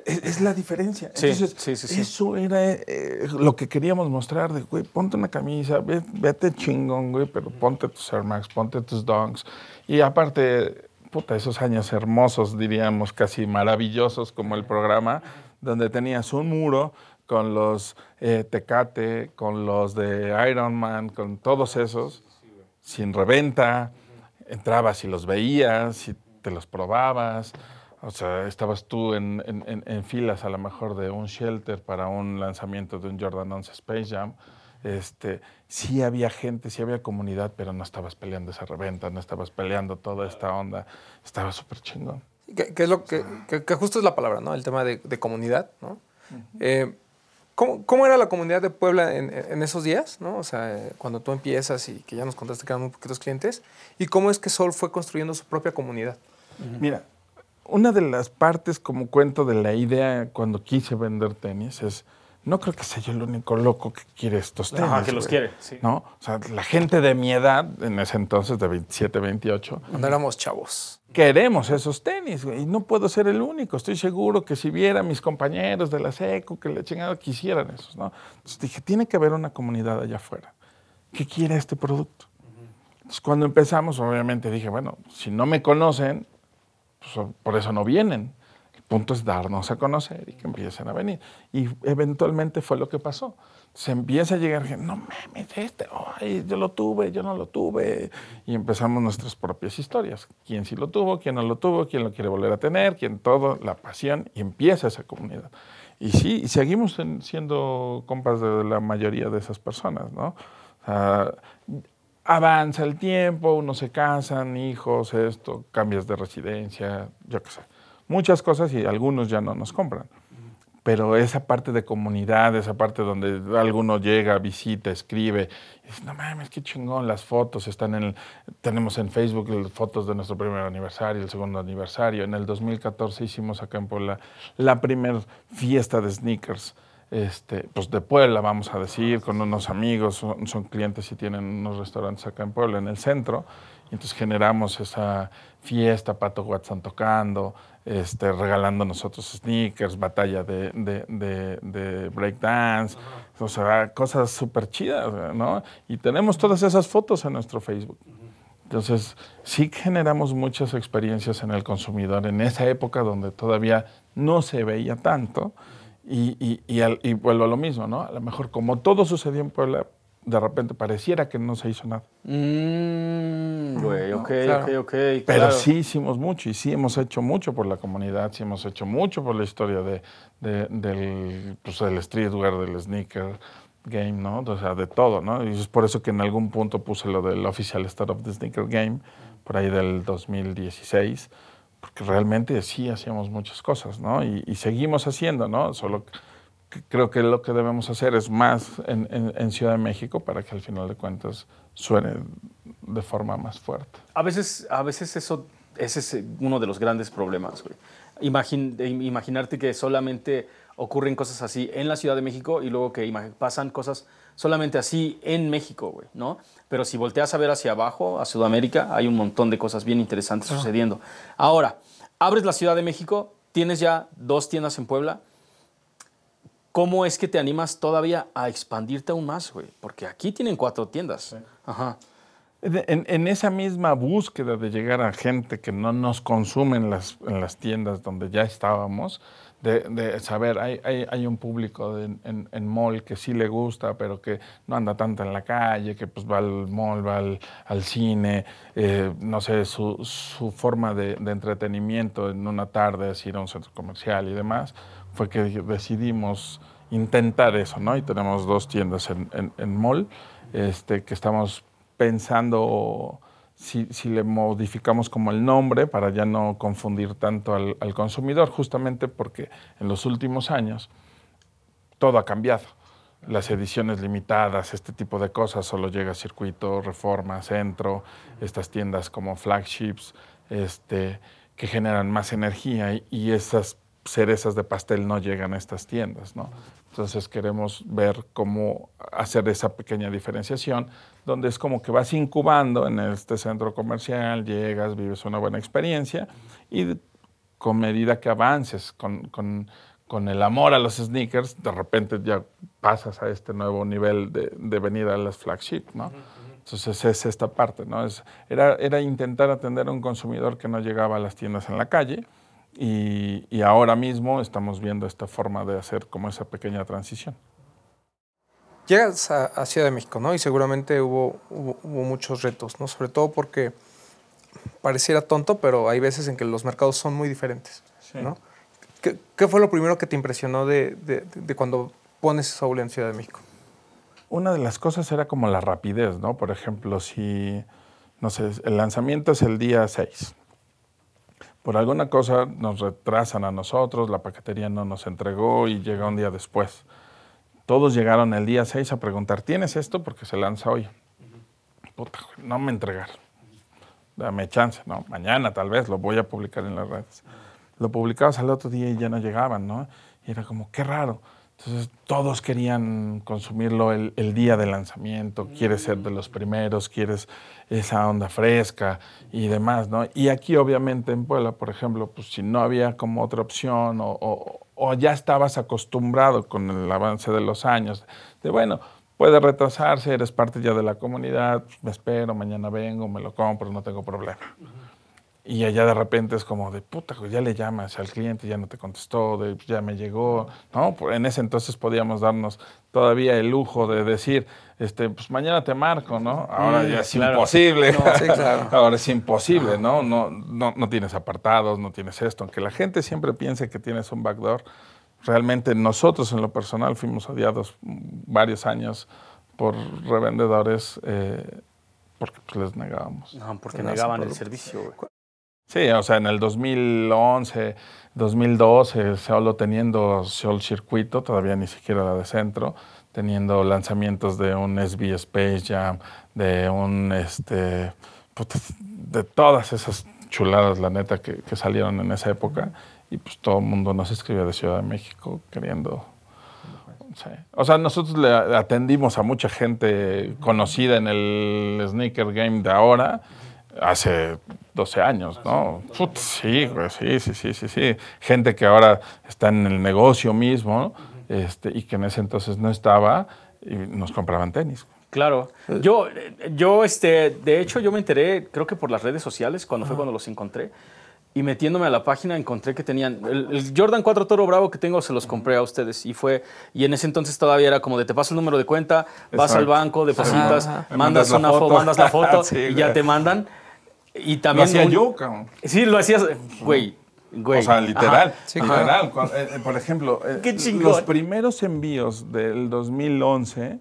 Es, la diferencia. Entonces, sí, sí, eso era eh, lo que queríamos mostrar. De, güey, ponte una camisa, vete chingón, güey, pero ponte tus Air Max, ponte tus Donks. Y aparte, puta, esos años hermosos, diríamos, casi maravillosos como el programa, donde tenías un muro con los eh, Tecate, con los de Iron Man, con todos esos, sin reventa, entrabas y los veías y te los probabas. O sea, estabas tú en, filas a lo mejor de un shelter para un lanzamiento de un Jordan 11 Space Jam. Este, sí había gente, sí había comunidad, pero no estabas peleando esa reventa, no estabas peleando toda esta onda. Estaba súper chingón. Que, es lo que, que, justo es la palabra, ¿no? El tema de, comunidad, ¿no? ¿Cómo, era la comunidad de Puebla en, esos días? ¿no? O sea, cuando tú empiezas y que ya nos contaste que eran muy poquitos clientes. ¿Y cómo es que Sol fue construyendo su propia comunidad? Mira, una de las partes, como cuento, de la idea cuando quise vender tenis es no creo que sea yo el único loco que quiere estos tenis. Ah, que los quiere, sí. ¿No? O sea, la gente de mi edad, en ese entonces, de 27, 28. Cuando éramos chavos. Queremos esos tenis, güey. Y no puedo ser el único. Estoy seguro que si viera a mis compañeros de la SECO, que le chingado quisieran esos, ¿no? Entonces dije, tiene que haber una comunidad allá afuera que quiera este producto. Entonces, cuando empezamos, obviamente dije, bueno, si no me conocen, pues por eso no vienen punto es darnos a conocer y que empiecen a venir. Y eventualmente fue lo que pasó. Se empieza a llegar gente, no mames, este, ay, yo lo tuve, yo no lo tuve. Y empezamos nuestras propias historias. Quién sí lo tuvo, quién no lo tuvo, quién lo quiere volver a tener, quién todo, la pasión, y empieza esa comunidad. Y sí, seguimos siendo compas de la mayoría de esas personas, ¿no? avanza el tiempo, unos se casan, hijos, esto, cambias de residencia, yo qué sé muchas cosas y algunos ya no nos compran. Pero esa parte de comunidad, esa parte donde alguno llega, visita, escribe, y dice, no mames, qué chingón, las fotos están en, tenemos en Facebook fotos de nuestro primer aniversario, el segundo aniversario. En el 2014 hicimos acá en Puebla la primera fiesta de sneakers este, pues de Puebla, vamos a decir, con unos amigos, son, son clientes y tienen unos restaurantes acá en Puebla, en el centro. Y entonces generamos esa fiesta, Pato Watson tocando, este, regalando nosotros sneakers, batalla de, de, de, de breakdance, o sea, cosas súper chidas, ¿no? Y tenemos todas esas fotos en nuestro Facebook. Entonces, sí generamos muchas experiencias en el consumidor en esa época donde todavía no se veía tanto. Y, y, y, al- y vuelvo a lo mismo, ¿no? A lo mejor como todo sucedió en Puebla, de repente pareciera que no se hizo nada. Mm, güey, ok, claro. ok, ok. Pero claro. sí hicimos mucho y sí hemos hecho mucho por la comunidad, sí hemos hecho mucho por la historia de, de- del, pues, del streetwear, del sneaker game, ¿no? O sea, de todo, ¿no? Y es por eso que en algún punto puse lo del Official Start of the Sneaker Game, por ahí del 2016, porque realmente sí hacíamos muchas cosas, ¿no? Y, y seguimos haciendo, ¿no? Solo que creo que lo que debemos hacer es más en, en- en Ciudad de México para que al final de cuentas suene de forma más fuerte. A veces, a veces eso, ese es uno de los grandes problemas, güey. Imagin- imaginarte que solamente ocurren cosas así en la Ciudad de México y luego que pasan cosas solamente así en México, güey, ¿no? Pero si volteas a ver hacia abajo, a Sudamérica, hay un montón de cosas bien interesantes sucediendo. Ahora, abres la Ciudad de México, tienes ya dos tiendas en Puebla. ¿Cómo es que te animas todavía a expandirte aún más, güey? Porque aquí tienen cuatro tiendas. Ajá. En, en- en esa misma búsqueda de llegar a gente que no nos consume en las, en las tiendas donde ya estábamos, de, de saber, hay, hay, hay un público de- en, en mall que sí le gusta, pero que no anda tanto en la calle, que pues va al mall, va al, al cine, eh, no sé, su, su forma de, de entretenimiento en una tarde es ir a un centro comercial y demás, fue que decidimos intentar eso, ¿no? Y tenemos dos tiendas en, en, mall este, que estamos pensando si, le modificamos como el nombre para ya no confundir tanto al, consumidor, justamente porque en los últimos años todo ha cambiado. Las ediciones limitadas, este tipo de cosas, solo llega a circuito, reforma, centro, estas tiendas como flagships, este, que generan más energía y esas cerezas de pastel no llegan a estas tiendas, ¿no? Entonces queremos ver cómo hacer esa pequeña diferenciación, donde es como que vas incubando en este centro comercial, llegas, vives una buena experiencia y con medida que avances con, con- con el amor a los sneakers, de repente ya pasas a este nuevo nivel de, de venir a las flagship, ¿no? Entonces es esta parte, ¿no? Es, era, era intentar atender a un consumidor que no llegaba a las tiendas en la calle y, y ahora mismo estamos viendo esta forma de hacer como esa pequeña transición. Llegas a, a Ciudad de México, ¿no? Y seguramente hubo, hubo, hubo muchos retos, ¿no? Sobre todo porque pareciera tonto, pero hay veces en que los mercados son muy diferentes, ¿no? ¿Qué, qué fue lo primero que te impresionó de, de- de cuando pones Soul en Ciudad de México? Una de las cosas era como la rapidez, ¿no? Por ejemplo, si, no sé, el lanzamiento es el día 6. Por alguna cosa nos retrasan a nosotros, la paquetería no nos entregó y llega un día después. Todos llegaron el día 6 a preguntar, ¿tienes esto? Porque se lanza hoy. Puta, no me entregaron. Dame chance, ¿no? Mañana tal vez lo voy a publicar en las redes. Lo publicabas al otro día y ya no llegaban, ¿no? Y era como, qué raro. Entonces todos querían consumirlo el, día del lanzamiento, quieres ser de los primeros, quieres esa onda fresca y demás, ¿no? Y aquí obviamente en Puebla, por ejemplo, pues si no había como otra opción o ya estabas acostumbrado con el avance de los años, de bueno, puede retrasarse, eres parte ya de la comunidad, pues, me espero, mañana vengo, me lo compro, no tengo problema. Y allá de repente es como de puta, güey, ya le llamas al cliente, ya no te contestó, de, ya me llegó, ¿no? En ese entonces podíamos darnos todavía el lujo de decir, este, pues mañana te marco, ¿no? Ahora Mm, ya es claro. imposible. No, sí, claro. Ahora es imposible, ¿no? No, no, no tienes apartados, no tienes esto. Aunque la gente siempre piense que tienes un backdoor, realmente nosotros en lo personal fuimos odiados varios años por revendedores eh, porque pues, les negábamos. No, porque negaban el servicio, güey. Sí, o sea, en el 2011, 2012, solo teniendo Sol Circuito, todavía ni siquiera la de centro, teniendo lanzamientos de un SB Space Jam, de un, este, puta, de todas esas chuladas, la neta, que, salieron en esa época. Y pues todo el mundo nos escribía de Ciudad de México queriendo. O sea, nosotros le atendimos a mucha gente conocida en el sneaker game de ahora hace 12 años, ¿no? Put, sí, güey, sí, sí, sí, sí, sí. Gente que ahora está en el negocio mismo este, y que en ese entonces no estaba y nos compraban tenis. Claro. Yo, yo, este, de hecho, yo me enteré, creo que por las redes sociales, cuando fue cuando los encontré. Y metiéndome a la página encontré que tenían el, el Jordan 4 Toro Bravo que tengo se los compré a ustedes y fue y en ese entonces todavía era como de te paso el número de cuenta, vas Exacto. al banco, depositas, mandas una foto, mandas la foto Sí, y ya te mandan y Lo también hacía un- yo, cabrón. Sí, lo hacías, güey, güey. O sea, literal. Sí, literal. Eh, eh, por ejemplo, eh, Qué los primeros envíos del 2011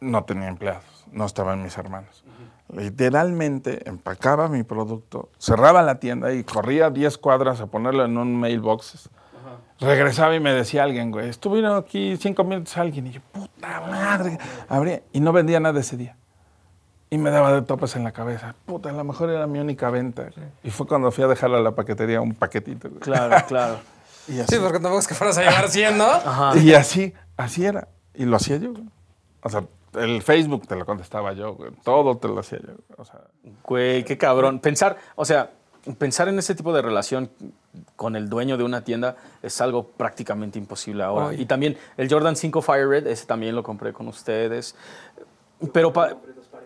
no tenía empleados, no estaban mis hermanos. Literalmente empacaba mi producto, cerraba la tienda y corría 10 cuadras a ponerlo en un mailbox. Regresaba y me decía alguien, güey, estuvieron aquí cinco minutos alguien. Y yo, puta madre. Abría y no vendía nada ese día. Y me daba de topes en la cabeza. Puta, a lo mejor era mi única venta. Y fue cuando fui a dejarle a la paquetería un paquetito. güey. Claro, claro. Y así, Sí, porque tampoco es que fueras a llevar 100, ¿no? Ajá. y así, así era. Y lo hacía yo. güey. O sea, el Facebook te lo contestaba yo, güey. Todo te lo hacía yo. O sea, Güey, qué cabrón. Pensar, o sea, pensar en ese tipo de relación con el dueño de una tienda es algo prácticamente imposible ahora. Oye. Y también el Jordan 5 Fire Red, ese también lo compré con ustedes. Pero, pa-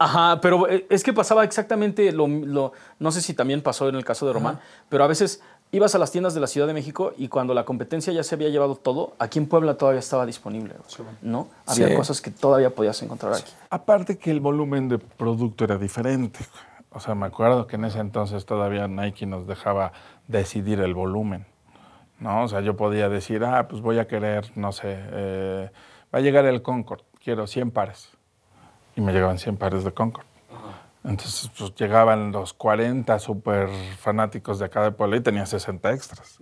ajá, pero eh, es que pasaba exactamente lo, lo- no sé si también pasó en el caso de Román, pero a veces ibas a las tiendas de la Ciudad de México y cuando la competencia ya se había llevado todo, aquí en Puebla todavía estaba disponible, ¿no? Había Sí. cosas que todavía podías encontrar aquí. Aparte que el volumen de producto era diferente. O sea, me acuerdo que en ese entonces todavía Nike nos dejaba decidir el volumen. ¿no? O sea, yo podía decir, ah, pues voy a querer, no sé, eh, va a llegar el Concord, quiero 100 pares. Y me llegaban 100 pares de Concord. Entonces, pues llegaban los 40 súper fanáticos de acá de Puebla y tenía 60 extras.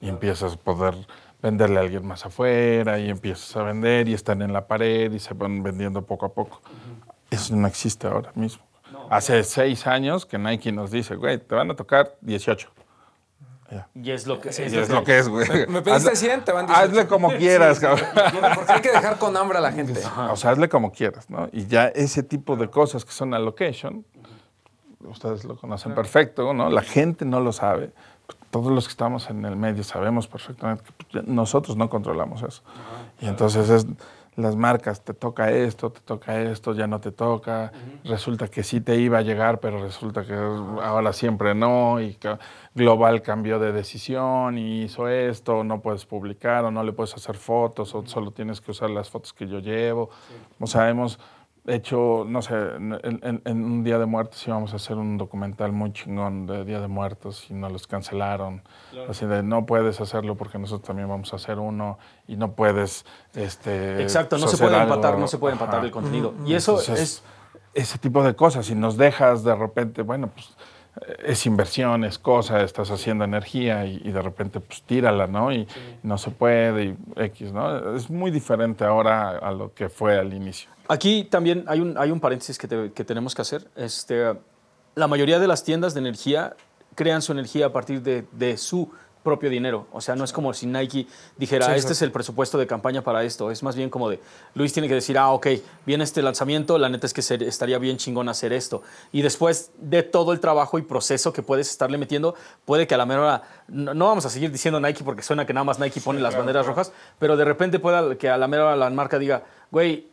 Y empiezas a poder venderle a alguien más afuera y empiezas a vender y están en la pared y se van vendiendo poco a poco. Eso no existe ahora mismo. Hace seis años que Nike nos dice, güey, te van a tocar 18. Ya. Y es lo que... Y es lo que es, güey. Me pediste Hazle- 100, te van 18. Hazle como quieras, cabrón. Porque hay que dejar con hambre a la gente. O sea, hazle como quieras, ¿no? Y ya ese tipo de cosas que son allocation, ustedes lo conocen perfecto, ¿no? La gente no lo sabe. Todos los que estamos en el medio sabemos perfectamente que pues, nosotros no controlamos eso. Y entonces es las marcas, te toca esto, te toca esto, ya no te toca. Resulta que sí te iba a llegar, pero resulta que ahora siempre no. Y Global cambió de decisión y hizo esto, no puedes publicar o no le puedes hacer fotos o solo tienes que usar las fotos que yo llevo. O sea, hemos hecho, no sé, en, en- en un Día de Muertos íbamos a hacer un documental muy chingón de Día de Muertos y nos los cancelaron. Así de, no puedes hacerlo porque nosotros también vamos a hacer uno y no puedes, este... Exacto, no se puede algo. empatar, no se puede empatar Ajá. el contenido. Y eso Entonces, es... ese tipo de cosas. Y nos dejas de repente, bueno, pues es inversión, es cosa, estás haciendo energía y, y de repente pues tírala, ¿no? Y no se puede y X, ¿no? Es muy diferente ahora a lo que fue al inicio. Aquí también hay un, hay un paréntesis que, te- que tenemos que hacer. Este, la mayoría de las tiendas de energía crean su energía a partir de, de su propio dinero. O sea, no es como si Nike dijera, Sí, este es el presupuesto de campaña para esto. Es más bien como de, Luis tiene que decir, ah, ok, viene este lanzamiento, la neta es que ser- estaría bien chingón hacer esto. Y después de todo el trabajo y proceso que puedes estarle metiendo, puede que a la mera hora, no, no vamos a seguir diciendo Nike porque suena que nada más Nike pone las banderas rojas, pero de repente pueda que a la mera hora la marca diga, güey,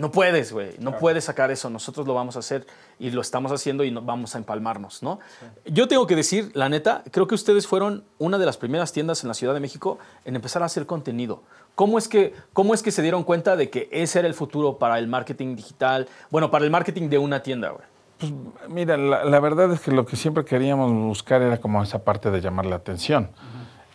no puedes, güey, no puedes sacar eso, nosotros lo vamos a hacer y lo estamos haciendo y no, vamos a empalmarnos, ¿no? Yo tengo que decir, la neta, creo que ustedes fueron una de las primeras tiendas en la Ciudad de México en empezar a hacer contenido. ¿Cómo es que, cómo es que se dieron cuenta de que ese era el futuro para el marketing digital? Bueno, para el marketing de una tienda, güey. Pues mira, la, la verdad es que lo que siempre queríamos buscar era como esa parte de llamar la atención.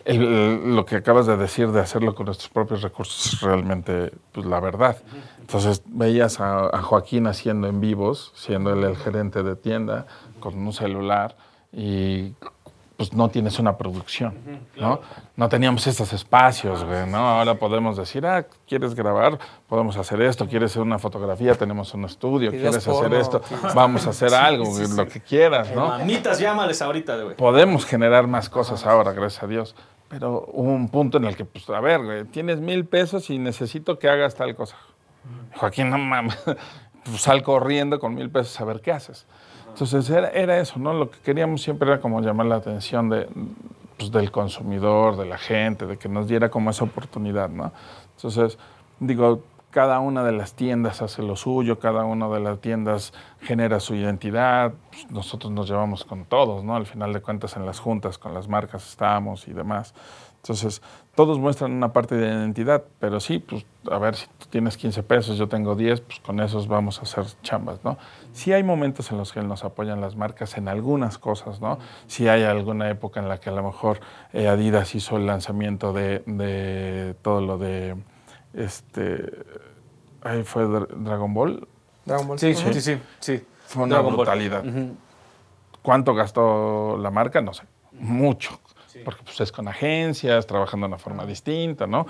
El- el- lo que acabas de decir de hacerlo con nuestros propios recursos es realmente pues, la verdad. Entonces veías a, a Joaquín haciendo en vivos, siendo él el gerente de tienda, con un celular y pues no tienes una producción, ¿no? No teníamos estos espacios, güey, ¿no? Ahora podemos decir, ah, ¿quieres grabar? Podemos hacer esto, ¿quieres hacer una fotografía? Tenemos un estudio, ¿quieres hacer esto? Vamos a hacer algo, güey, lo que quieras, ¿no? Mamitas, llámales ahorita, güey. Podemos generar más cosas ahora, gracias a Dios. Pero hubo un punto en el que, pues, a ver, güey, tienes mil pesos y necesito que hagas tal cosa. Joaquín, no mames, pues sal corriendo con mil pesos a ver qué haces. Entonces era, era eso, ¿no? Lo que queríamos siempre era como llamar la atención de, pues, del consumidor, de la gente, de que nos diera como esa oportunidad, ¿no? Entonces, digo, cada una de las tiendas hace lo suyo, cada una de las tiendas genera su identidad, pues, nosotros nos llevamos con todos, ¿no? Al final de cuentas en las juntas con las marcas estamos y demás. Entonces, todos muestran una parte de identidad, pero sí, pues a ver, si tú tienes 15 pesos, yo tengo 10, pues con esos vamos a hacer chambas, ¿no? Sí hay momentos en los que nos apoyan las marcas en algunas cosas, ¿no? Sí hay alguna época en la que a lo mejor eh, Adidas hizo el lanzamiento de, de todo lo de, este, ahí fue Dra- Dragon Ball, Dragon Ball. Sí, sí, sí, sí. fue una Dragon brutalidad. ¿Cuánto gastó la marca? No sé, mucho. Porque pues es con agencias, trabajando de una forma distinta, ¿no?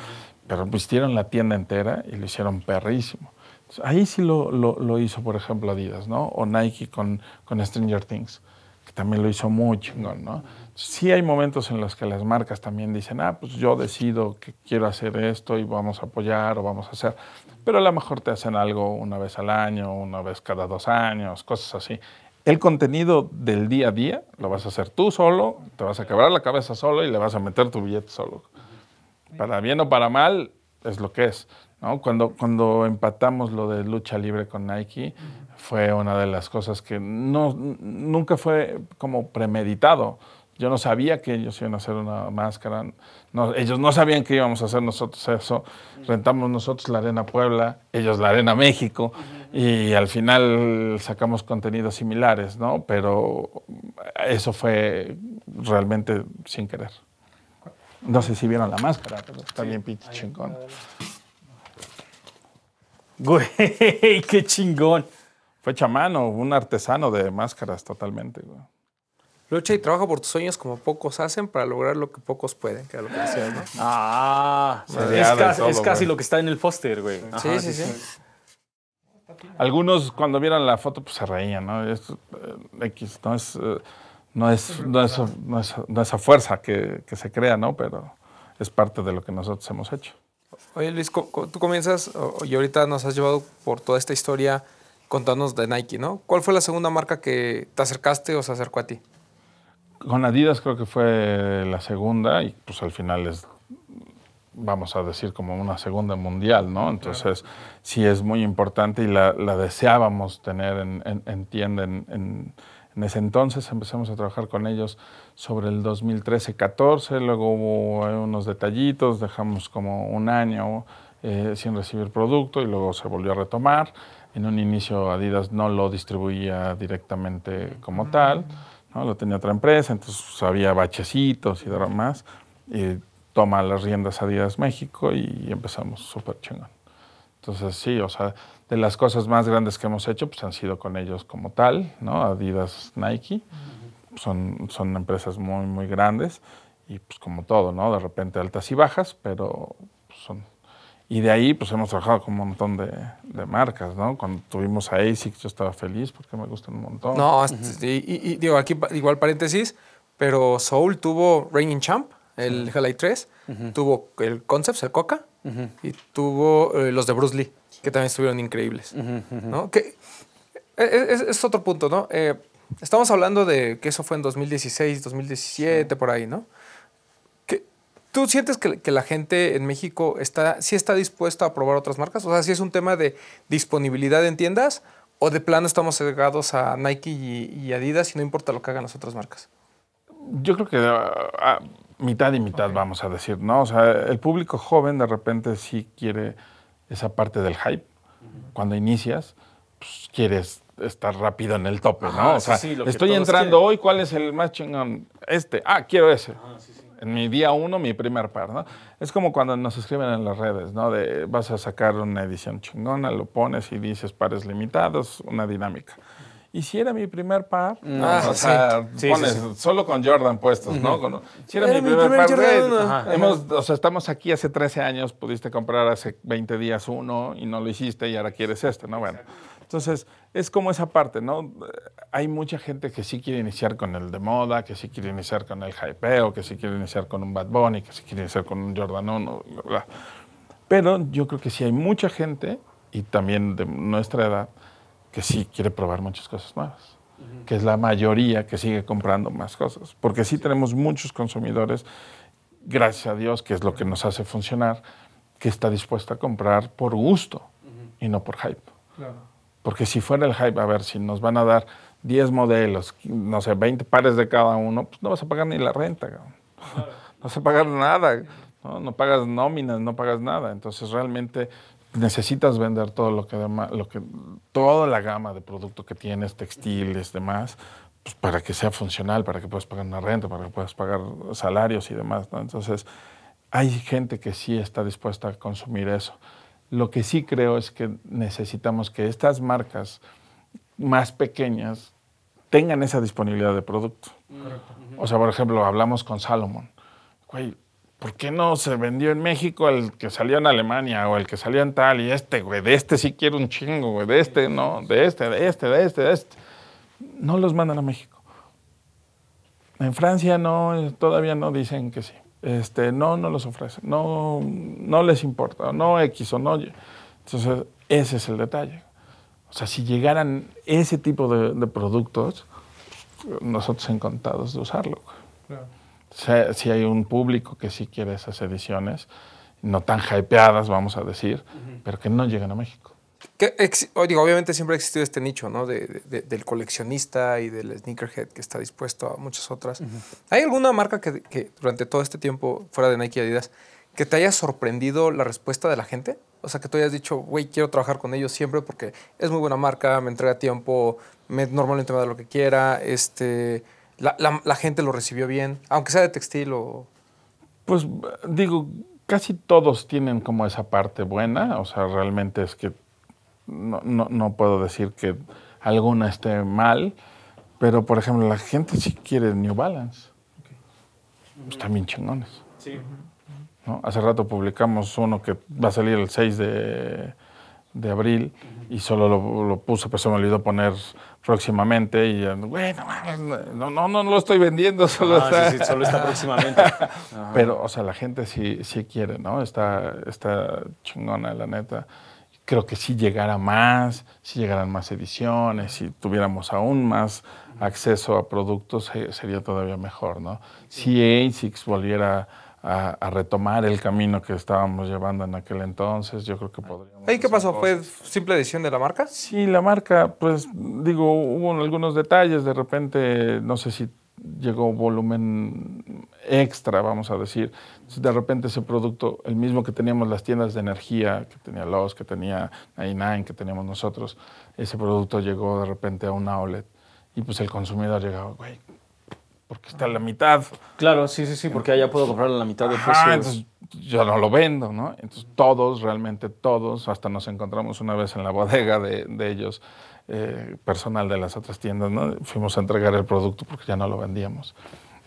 Pero vistieron la tienda entera y lo hicieron perrísimo. Entonces, ahí sí lo, lo- lo hizo, por ejemplo, Adidas, ¿no? O Nike con, con Stranger Things, que también lo hizo muy chingón, ¿no? Sí hay momentos en los que las marcas también dicen, ah, pues yo decido que quiero hacer esto y vamos a apoyar o vamos a hacer. Pero a lo mejor te hacen algo una vez al año, una vez cada dos años, cosas así. El contenido del día a día lo vas a hacer tú solo, te vas a quebrar la cabeza solo y le vas a meter tu billete solo. Para bien o para mal, es lo que es. ¿no? Cuando, cuando empatamos lo de lucha libre con Nike, fue una de las cosas que no, nunca fue como premeditado. Yo no sabía que ellos iban a hacer una máscara. No, ellos no sabían que íbamos a hacer nosotros eso. Rentamos nosotros la Arena Puebla, ellos la Arena México. Y al final sacamos contenidos similares, ¿no? Pero eso fue realmente sin querer. No sé si vieron la máscara, pero está bien pinche chingón. Güey, qué chingón. Fue chamano, un artesano de máscaras totalmente. güey. Lucha y trabaja por tus sueños como pocos hacen para lograr lo que pocos pueden, que era lo que decías, ¿no? Ah, es, casi, todo, es casi güey. lo que está en el póster, güey. Ajá, Sí, sí, sí. Algunos cuando vieron la foto pues se reían, ¿no? Es, eh, X, no es, eh, no es, no es, no es- no es a fuerza que, que se crea, ¿no? Pero es parte de lo que nosotros hemos hecho. Oye, Luis, tú comienzas y ahorita nos has llevado por toda esta historia contándonos de Nike, ¿no? ¿Cuál fue la segunda marca que te acercaste o se acercó a ti? Con Adidas creo que fue la segunda y pues al final es, vamos a decir, como una segunda mundial, ¿no? Entonces sí es muy importante y la, la deseábamos tener en, en- en tienda en, ese entonces. Empezamos a trabajar con ellos sobre el 2013-14, luego hubo unos detallitos, dejamos como un año eh, sin recibir producto y luego se volvió a retomar. En un inicio Adidas no lo distribuía directamente como tal, ¿no? lo tenía otra empresa, entonces había bachecitos y demás. Y toma las riendas Adidas México y empezamos súper chingón. Entonces sí, o sea, de las cosas más grandes que hemos hecho, pues han sido con ellos como tal, ¿no? Adidas, Nike, son, son empresas muy, muy grandes y pues como todo, ¿no? De repente altas y bajas, pero son... Y de ahí pues hemos trabajado con un montón de, de marcas, ¿no? Cuando tuvimos a ASICS yo estaba feliz porque me gustan un montón. No, y, y- y digo, aquí igual paréntesis, pero Soul tuvo Reigning Champ, el Halai 3, tuvo el Concepts, el Coca, y tuvo eh, los de Bruce Lee, que también estuvieron increíbles. ¿no? Que, eh, es, es otro punto, ¿no? Eh, estamos hablando de que eso fue en 2016, 2017, por ahí, ¿no? ¿Tú sientes que, que la gente en México está, sí está dispuesta a probar otras marcas? O sea, si es un tema de disponibilidad en tiendas o de plano estamos cegados a Nike y, y Adidas y no importa lo que hagan las otras marcas. Yo creo que ah, ah, mitad y mitad, vamos a decir, ¿no? O sea, el público joven de repente sí quiere esa parte del hype. Cuando inicias, pues quieres estar rápido en el tope, ¿no? Ajá, o sea, sí, sí, estoy entrando quieren. hoy, ¿cuál es el más chingón? Este. Ah, quiero ese. En mi día uno, mi primer par, ¿no? Es como cuando nos escriben en las redes, ¿no? De vas a sacar una edición chingona, lo pones y dices pares limitados, una dinámica. Y si era mi primer par, Ah, o sea, Sí, sí, pones sí. solo con Jordan puestos, ¿no? Si era, Era mi mi primer, primer par, Jordan ajá. Hemos, o sea, estamos aquí hace 13 años, pudiste comprar hace 20 días uno y no lo hiciste y ahora quieres este, ¿no? Bueno, Entonces, es como esa parte, ¿no? Hay mucha gente que sí quiere iniciar con el de moda, que sí quiere iniciar con el hypeo, que sí quiere iniciar con un Bad Bunny, que sí quiere iniciar con un Jordan 1, bla, bla. Pero yo creo que sí hay mucha gente, y también de nuestra edad, que sí quiere probar muchas cosas nuevas. Que es la mayoría que sigue comprando más cosas. Porque sí tenemos muchos consumidores, gracias a Dios, que es lo que nos hace funcionar, que está dispuesto a comprar por gusto y no por hype. Porque si fuera el hype, a ver, si nos van a dar 10 modelos, no sé, 20 pares de cada uno, pues no vas a pagar ni la renta. No vas a pagar nada. ¿no? no pagas nóminas, no pagas nada. Entonces realmente necesitas vender todo lo que, lo que toda la gama de producto que tienes, textiles, demás, pues para que sea funcional, para que puedas pagar una renta, para que puedas pagar salarios y demás. ¿no? Entonces, hay gente que sí está dispuesta a consumir eso. Lo que sí creo es que necesitamos que estas marcas más pequeñas tengan esa disponibilidad de producto. O sea, por ejemplo, hablamos con Salomon. Güey, ¿por qué no se vendió en México el que salió en Alemania o el que salió en tal y este, güey, de este sí quiero un chingo, güey, de este no, de este, de este, de este, de este? No los mandan a México. En Francia no, todavía no dicen que sí. Este, no, no los ofrecen, no, no les importa, no X o no. Entonces, ese es el detalle. O sea, si llegaran ese tipo de, productos, nosotros encantados de usarlo. Si, hay un público que sí quiere esas ediciones, no tan hypeadas, vamos a decir, pero que no llegan a México. Digo, obviamente siempre ha existido este nicho, ¿no? del coleccionista y del sneakerhead que está dispuesto a muchas otras. ¿Hay alguna marca que, durante todo este tiempo, fuera de Nike y Adidas, que te haya sorprendido la respuesta de la gente? O sea, que tú hayas dicho, güey, quiero trabajar con ellos siempre porque es muy buena marca, me entrega tiempo, me, normalmente me da lo que quiera, este, la, la, gente lo recibió bien, aunque sea de textil o... Pues digo, casi todos tienen como esa parte buena, o sea, realmente es que no, no, no puedo decir que alguna esté mal, pero por ejemplo, la gente sí quiere New Balance. Pues también chingones. Sí. Hace rato publicamos uno que va a salir el 6 de, de abril y solo lo, lo, puse, pues se me olvidó poner próximamente y bueno, no, no, no, lo estoy vendiendo, solo está... Sí, sí, solo está próximamente. Pero, o sea, la gente sí, sí quiere, ¿no? Está, está chingona, la neta. Creo que si llegara más, si llegaran más ediciones, si tuviéramos aún más acceso a productos, sería todavía mejor, ¿no? Si ASICS volviera a, retomar el camino que estábamos llevando en aquel entonces. Yo creo que podríamos. ¿Y qué pasó? ¿Fue simple edición de la marca? Sí, la marca, pues digo, hubo algunos detalles. De repente, no sé si llegó volumen extra, vamos a decir. de repente ese producto, el mismo que teníamos las tiendas de energía, que tenía Lowe's, que tenía 99, que teníamos nosotros, ese producto llegó de repente a un outlet. Y pues el consumidor llegaba, güey, porque está a la mitad. Claro, sí, sí, sí, porque allá puedo comprar a la mitad de precio. entonces yo no lo vendo, ¿no? Entonces todos, realmente todos, hasta nos encontramos una vez en la bodega de, de ellos, eh, personal de las otras tiendas, ¿no? Fuimos a entregar el producto porque ya no lo vendíamos.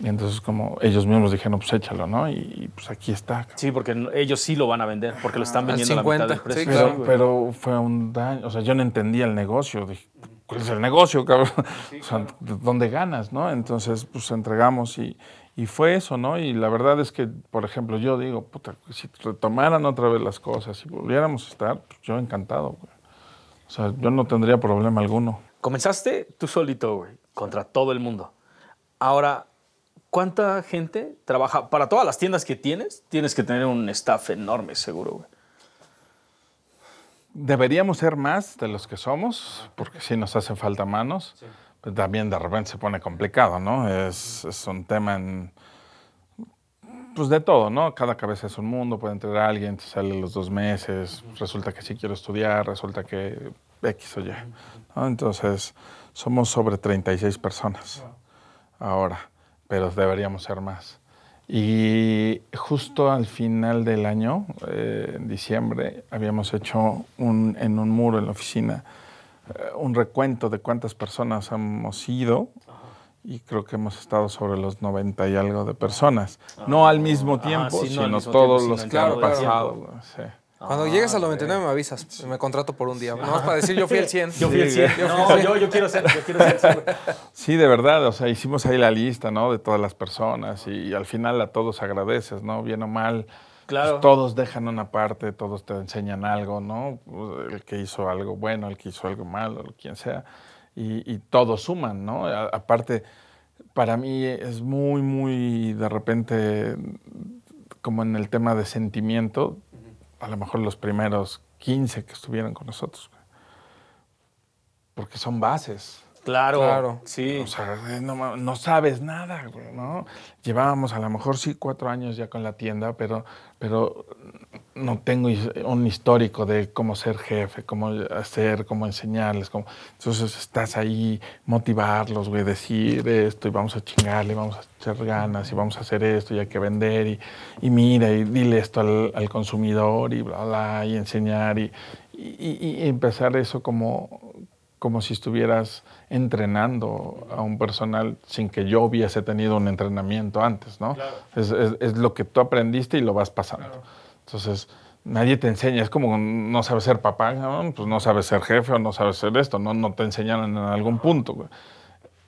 Y entonces como ellos mismos dijeron, pues échalo, ¿no? Y, pues aquí está. Sí, porque ellos sí lo van a vender, porque lo están vendiendo a la mitad del precio. pero, pero, fue un daño, o sea, yo no entendía el negocio. Dije, ¿cuál es el negocio, cabrón? o sea, ¿dónde ganas, no? Entonces, pues entregamos y, y, fue eso, ¿no? Y la verdad es que, por ejemplo, yo digo, puta, si retomaran otra vez las cosas y volviéramos a estar, pues yo encantado, güey. O sea, yo no tendría problema alguno. Comenzaste tú solito, güey, contra todo el mundo. Ahora, ¿cuánta gente trabaja? Para todas las tiendas que tienes, tienes que tener un staff enorme, seguro, güey. Deberíamos ser más de los que somos, porque sí nos hace falta manos. Pero también de repente se pone complicado, ¿no? Es, es, un tema en. Pues de todo, ¿no? Cada cabeza es un mundo, puede entrar alguien, te sale los dos meses, resulta que sí quiero estudiar, resulta que X o Y. Entonces, somos sobre 36 personas ahora, pero deberíamos ser más. Y justo al final del año, eh, en diciembre, habíamos hecho un, en un muro en la oficina eh, un recuento de cuántas personas hemos ido y creo que hemos estado sobre los 90 y algo de personas. no al mismo tiempo, sino todos los que han pasado. Cuando llegues al 99 me avisas. Me contrato por un día. No para decir yo fui el 100. Yo fui el 100. No, yo, yo quiero ser, yo quiero ser. Sí, de verdad. O sea, hicimos ahí la lista, ¿no? De todas las personas y, al final a todos agradeces, ¿no? Bien o mal. Claro. Pues todos dejan una parte, todos te enseñan algo, ¿no? El que hizo algo bueno, el que hizo algo malo, quien sea. Y, y todos suman, ¿no? A- aparte, para mí es muy, muy de repente, como en el tema de sentimiento, a lo mejor los primeros 15 que estuvieron con nosotros. Porque son bases. Claro, Claro. sí. O sea, eh, no, no sabes nada, güey, ¿no? Llevábamos a lo mejor sí cuatro años ya con la tienda, pero, pero no tengo un histórico de cómo ser jefe, cómo hacer, cómo enseñarles. Cómo... Entonces estás ahí, motivarlos, güey, decir esto y vamos a chingarle, vamos a echar ganas y vamos a hacer esto y hay que vender y, y mira y dile esto al, al consumidor y bla, bla, y enseñar y, y- y empezar eso como, como si estuvieras entrenando a un personal sin que yo hubiese tenido un entrenamiento antes, ¿no? Es, es- es lo que tú aprendiste y lo vas pasando. Entonces, nadie te enseña, es como no sabes ser papá, ¿no? pues no sabes ser jefe o no sabes ser esto, no, no te enseñaron en algún punto.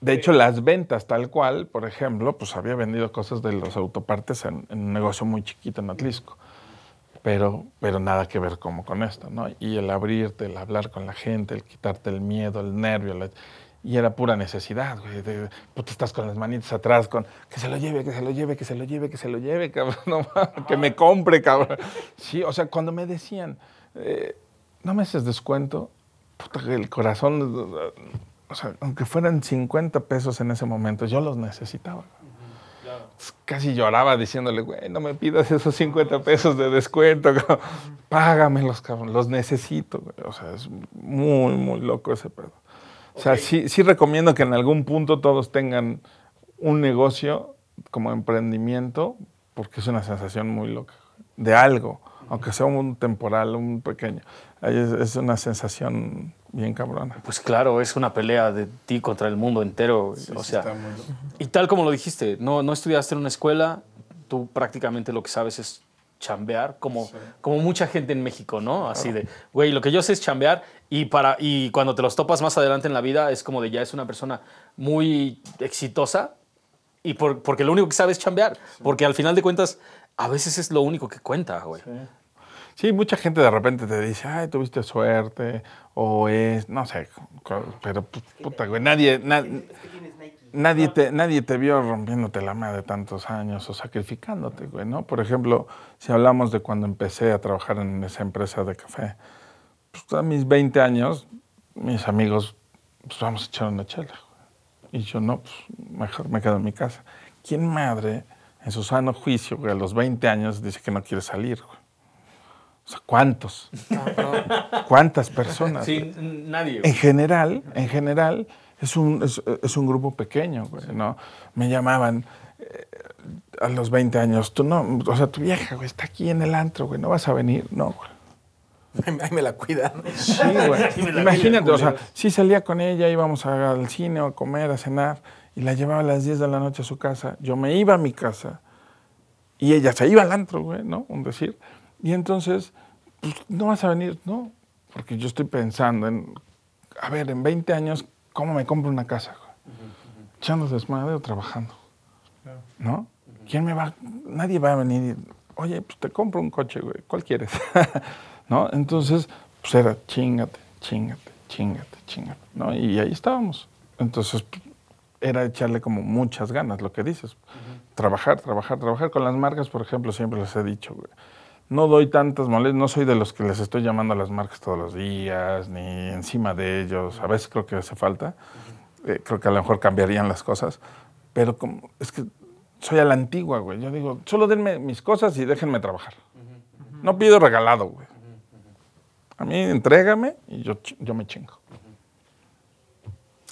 De hecho, las ventas tal cual, por ejemplo, pues había vendido cosas de los autopartes en, en un negocio muy chiquito en Atlisco pero, pero nada que ver como con esto, ¿no? Y el abrirte, el hablar con la gente, el quitarte el miedo, el nervio, la- y era pura necesidad, güey. De, puta, estás con las manitas atrás, con que se lo lleve, que se lo lleve, que se lo lleve, que se lo lleve, cabrón, no que me compre, cabrón. Sí, o sea, cuando me decían, eh, no me haces descuento, puta, el corazón, o sea, aunque fueran 50 pesos en ese momento, yo los necesitaba. Casi lloraba diciéndole, güey, no me pidas esos 50 pesos de descuento, cabrón. págamelos, cabrón, los necesito. güey. O sea, es muy, muy loco ese pedo. O sea, sí, sí recomiendo que en algún punto todos tengan un negocio como emprendimiento, porque es una sensación muy loca, de algo, aunque sea un temporal, un pequeño. Es, es una sensación bien cabrona. Pues claro, es una pelea de ti contra el mundo entero. o sea, y tal como lo dijiste, no, no estudiaste en una escuela, tú prácticamente lo que sabes es chambear, como, como mucha gente en México, ¿no? Así de, güey, lo que yo sé es chambear y, para, y cuando te los topas más adelante en la vida es como de ya es una persona muy exitosa y por- porque lo único que sabe es chambear, porque al final de cuentas a veces es lo único que cuenta, güey. Sí, mucha gente de repente te dice, ay, tuviste suerte, o es, no sé, pero pu- puta, güey, nadie, na- nadie, te, nadie te vio rompiéndote la madre tantos años o sacrificándote, güey, ¿no? Por ejemplo, si hablamos de cuando empecé a trabajar en esa empresa de café, pues a mis 20 años, mis amigos, pues vamos a echar una chela, güey. Y yo, no, pues mejor me quedo en mi casa. ¿Quién madre, en su sano juicio, güey, a los 20 años, dice que no quiere salir, güey? O sea, ¿cuántos? ¿Cuántas personas? Sí, nadie. En general, en general, es un, es, es un grupo pequeño, güey, ¿no? Me llamaban eh, a los 20 años, tú no, o sea, tu vieja, güey, está aquí en el antro, güey, ¿no vas a venir? No, güey. Ahí me la cuidan. Sí, güey. Imagínate, o sea, sí salía con ella, íbamos al cine o a comer, a cenar, y la llevaba a las 10 de la noche a su casa. Yo me iba a mi casa y ella se iba al antro, güey, ¿no? Un decir. Y entonces, pues, no vas a venir, ¿no? Porque yo estoy pensando en, a ver, en 20 años, ¿cómo me compro una casa? Echando desmadre o trabajando, ¿no? ¿Quién me va? Nadie va a venir y, oye, pues te compro un coche, güey, ¿cuál quieres? ¿No? Entonces, pues era chingate, chingate, chingate, chingate, ¿no? Y ahí estábamos. Entonces, pues, era echarle como muchas ganas, lo que dices. Trabajar, trabajar, trabajar. Con las marcas, por ejemplo, siempre les he dicho, güey. No doy tantas molestias, no soy de los que les estoy llamando a las marcas todos los días, ni encima de ellos. A veces creo que hace falta. Eh, creo que a lo mejor cambiarían las cosas. Pero como, es que soy a la antigua, güey. Yo digo, solo denme mis cosas y déjenme trabajar. No pido regalado, güey. A mí entrégame y yo, yo me chingo.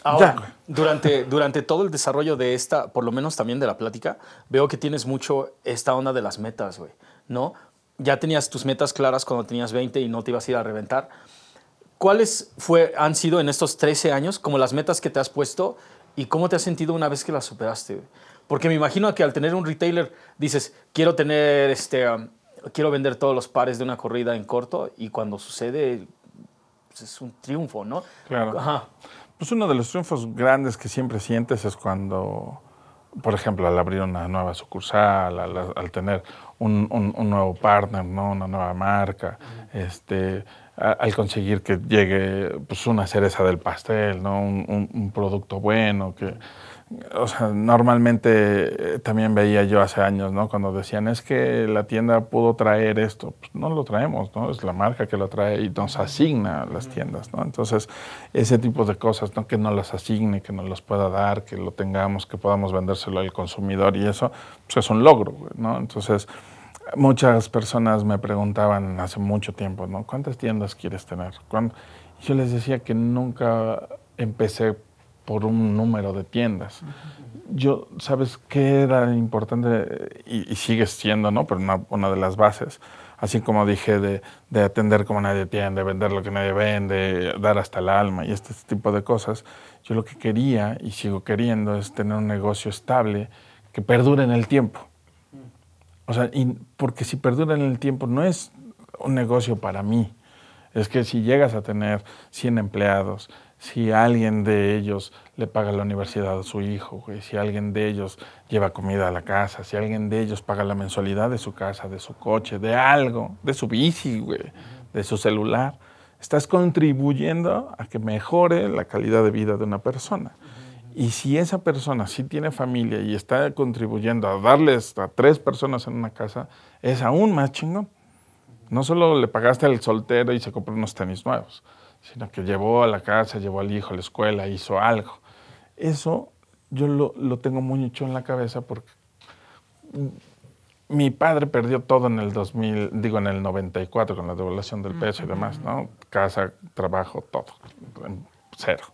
Ahora, Ya, durante, durante todo el desarrollo de esta, por lo menos también de la plática, veo que tienes mucho esta onda de las metas, güey, ¿no? Ya tenías tus metas claras cuando tenías 20 y no te ibas a ir a reventar. ¿Cuáles fue, han sido en estos 13 años como las metas que te has puesto y cómo te has sentido una vez que las superaste? Porque me imagino que al tener un retailer dices, quiero tener este, um, quiero vender todos los pares de una corrida en corto y cuando sucede pues, es un triunfo, ¿no? Claro. Ajá. Pues uno de los triunfos grandes que siempre sientes es cuando, por ejemplo, al abrir una nueva sucursal, al, al tener un, un- un nuevo partner, ¿no? una nueva marca, este, a- al conseguir que llegue pues, una cereza del pastel, ¿no? un, producto bueno. Que, o sea, normalmente eh, también veía yo hace años, ¿no? Cuando decían, es que la tienda pudo traer esto. Pues no lo traemos, ¿no? Es la marca que lo trae y nos asigna a las tiendas, ¿no? Entonces, ese tipo de cosas, ¿no? Que nos las asigne, que nos los pueda dar, que lo tengamos, que podamos vendérselo al consumidor y eso, pues es un logro, ¿no? Entonces, muchas personas me preguntaban hace mucho tiempo, ¿no? ¿Cuántas tiendas quieres tener? Yo les decía que nunca empecé por un número de tiendas. Yo, ¿sabes qué era importante? Y, y sigue siendo, ¿no? Pero una, una de las bases. Así como dije de, de atender como nadie atiende, vender lo que nadie vende, dar hasta el alma y este tipo de cosas. Yo lo que quería y sigo queriendo es tener un negocio estable que perdure en el tiempo. O sea, y porque si perdura en el tiempo no es un negocio para mí. Es que si llegas a tener 100 empleados, si alguien de ellos le paga la universidad a su hijo, güey, si alguien de ellos lleva comida a la casa, si alguien de ellos paga la mensualidad de su casa, de su coche, de algo, de su bici, güey, de su celular, estás contribuyendo a que mejore la calidad de vida de una persona. Y si esa persona sí tiene familia y está contribuyendo a darles a tres personas en una casa, es aún más chingón. No solo le pagaste al soltero y se compró unos tenis nuevos, sino que llevó a la casa, llevó al hijo a la escuela, hizo algo. Eso yo lo, lo tengo muy hecho en la cabeza porque mi padre perdió todo en el 2000, digo en el 94 con la devaluación del peso y demás, ¿no? Casa, trabajo, todo, cero.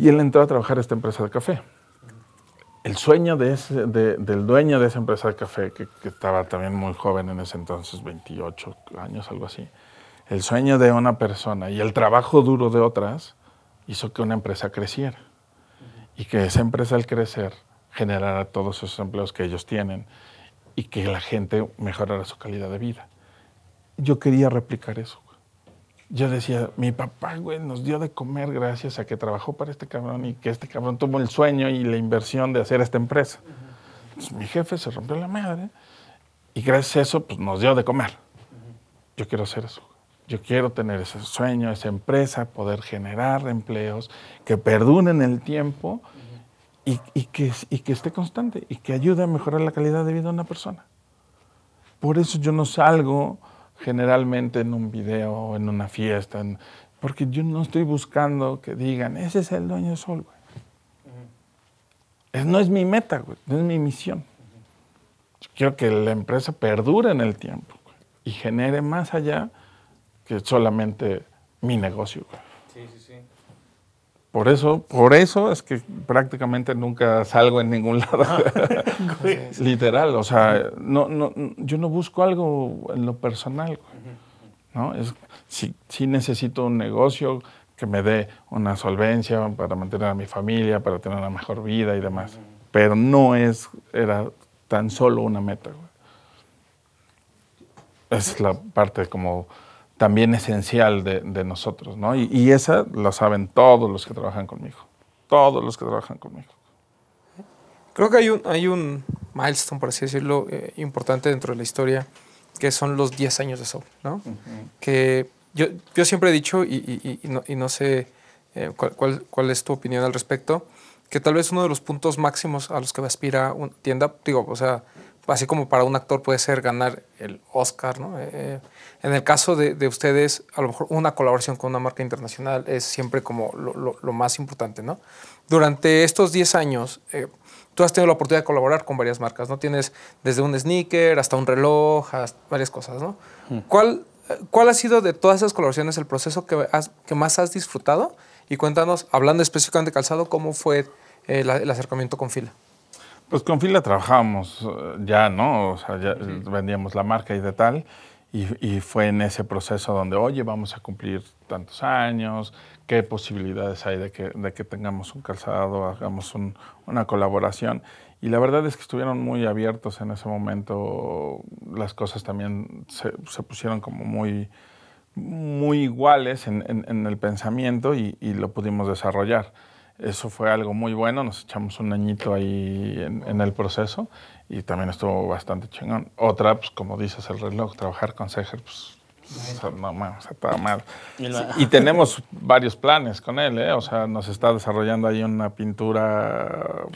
Y él entró a trabajar a esta empresa de café. El sueño de ese- de- del dueño de esa empresa de café, que, que estaba también muy joven en ese entonces, 28 años, algo así, el sueño de una persona y el trabajo duro de otras hizo que una empresa creciera. Y que esa empresa al crecer generara todos esos empleos que ellos tienen y que la gente mejorara su calidad de vida. Yo quería replicar eso. Yo decía, mi papá, güey, nos dio de comer gracias a que trabajó para este cabrón y que este cabrón tuvo el sueño y la inversión de hacer esta empresa. Entonces, mi jefe se rompió la madre y gracias a eso, pues nos dio de comer. Yo quiero hacer eso. Yo quiero tener ese sueño, esa empresa, poder generar empleos que perduren el tiempo y, y que, y que esté constante y que ayude a mejorar la calidad de vida de una persona. Por eso yo no salgo generalmente en un video o en una fiesta, en- porque yo no estoy buscando que digan, ese es el dueño del sol, güey. Es- no es mi meta, güey, no es mi misión. Yo quiero que la empresa perdure en el tiempo güey, y genere más allá que solamente mi negocio. güey. Por eso, por eso es que prácticamente nunca salgo en ningún lado. Literal, o sea, no, no, yo no busco algo en lo personal. ¿no? Es, si, si necesito un negocio que me dé una solvencia para mantener a mi familia, para tener una mejor vida y demás. Pero no es, era tan solo una meta. güey. Es la parte como también esencial de, de nosotros, ¿no? Y, y esa lo saben todos los que trabajan conmigo. Todos los que trabajan conmigo. Creo que hay un, hay un milestone, por así decirlo, eh, importante dentro de la historia, que son los 10 años de Soul, ¿no? Que yo, yo siempre he dicho, y, y- y- no, y no sé eh, cuál, cuál- cuál es tu opinión al respecto, que tal vez uno de los puntos máximos a los que aspira una tienda, digo, o sea, así como para un actor puede ser ganar el Oscar, ¿no? Eh, en el caso de, de ustedes, a lo mejor una colaboración con una marca internacional es siempre como lo, lo- lo más importante, ¿no? Durante estos 10 años, eh, tú has tenido la oportunidad de colaborar con varias marcas, ¿no? Tienes desde un sneaker hasta un reloj, hasta varias cosas, ¿no? ¿Cuál, eh, ¿Cuál ha sido de todas esas colaboraciones el proceso que, has- que más has disfrutado? Y cuéntanos, hablando específicamente de calzado, ¿cómo fue eh, la- el acercamiento con Fila? Pues con Fila trabajábamos eh, ya, ¿no? O sea, ya vendíamos la marca y de tal. Y, y fue en ese proceso donde, oye, vamos a cumplir tantos años, qué posibilidades hay de que, de que tengamos un calzado, hagamos un- una colaboración. Y la verdad es que estuvieron muy abiertos en ese momento, las cosas también se, pusieron como muy, muy iguales en, en- en el pensamiento y lo pudimos desarrollar. Eso fue algo muy bueno, nos echamos un añito ahí en, en el proceso y también estuvo bastante chingón. Otra, pues como dices, el reloj, trabajar con Seger, pues o sea, no mames, toda madre. Y tenemos varios planes con él, ¿eh? O sea, nos está desarrollando ahí una pintura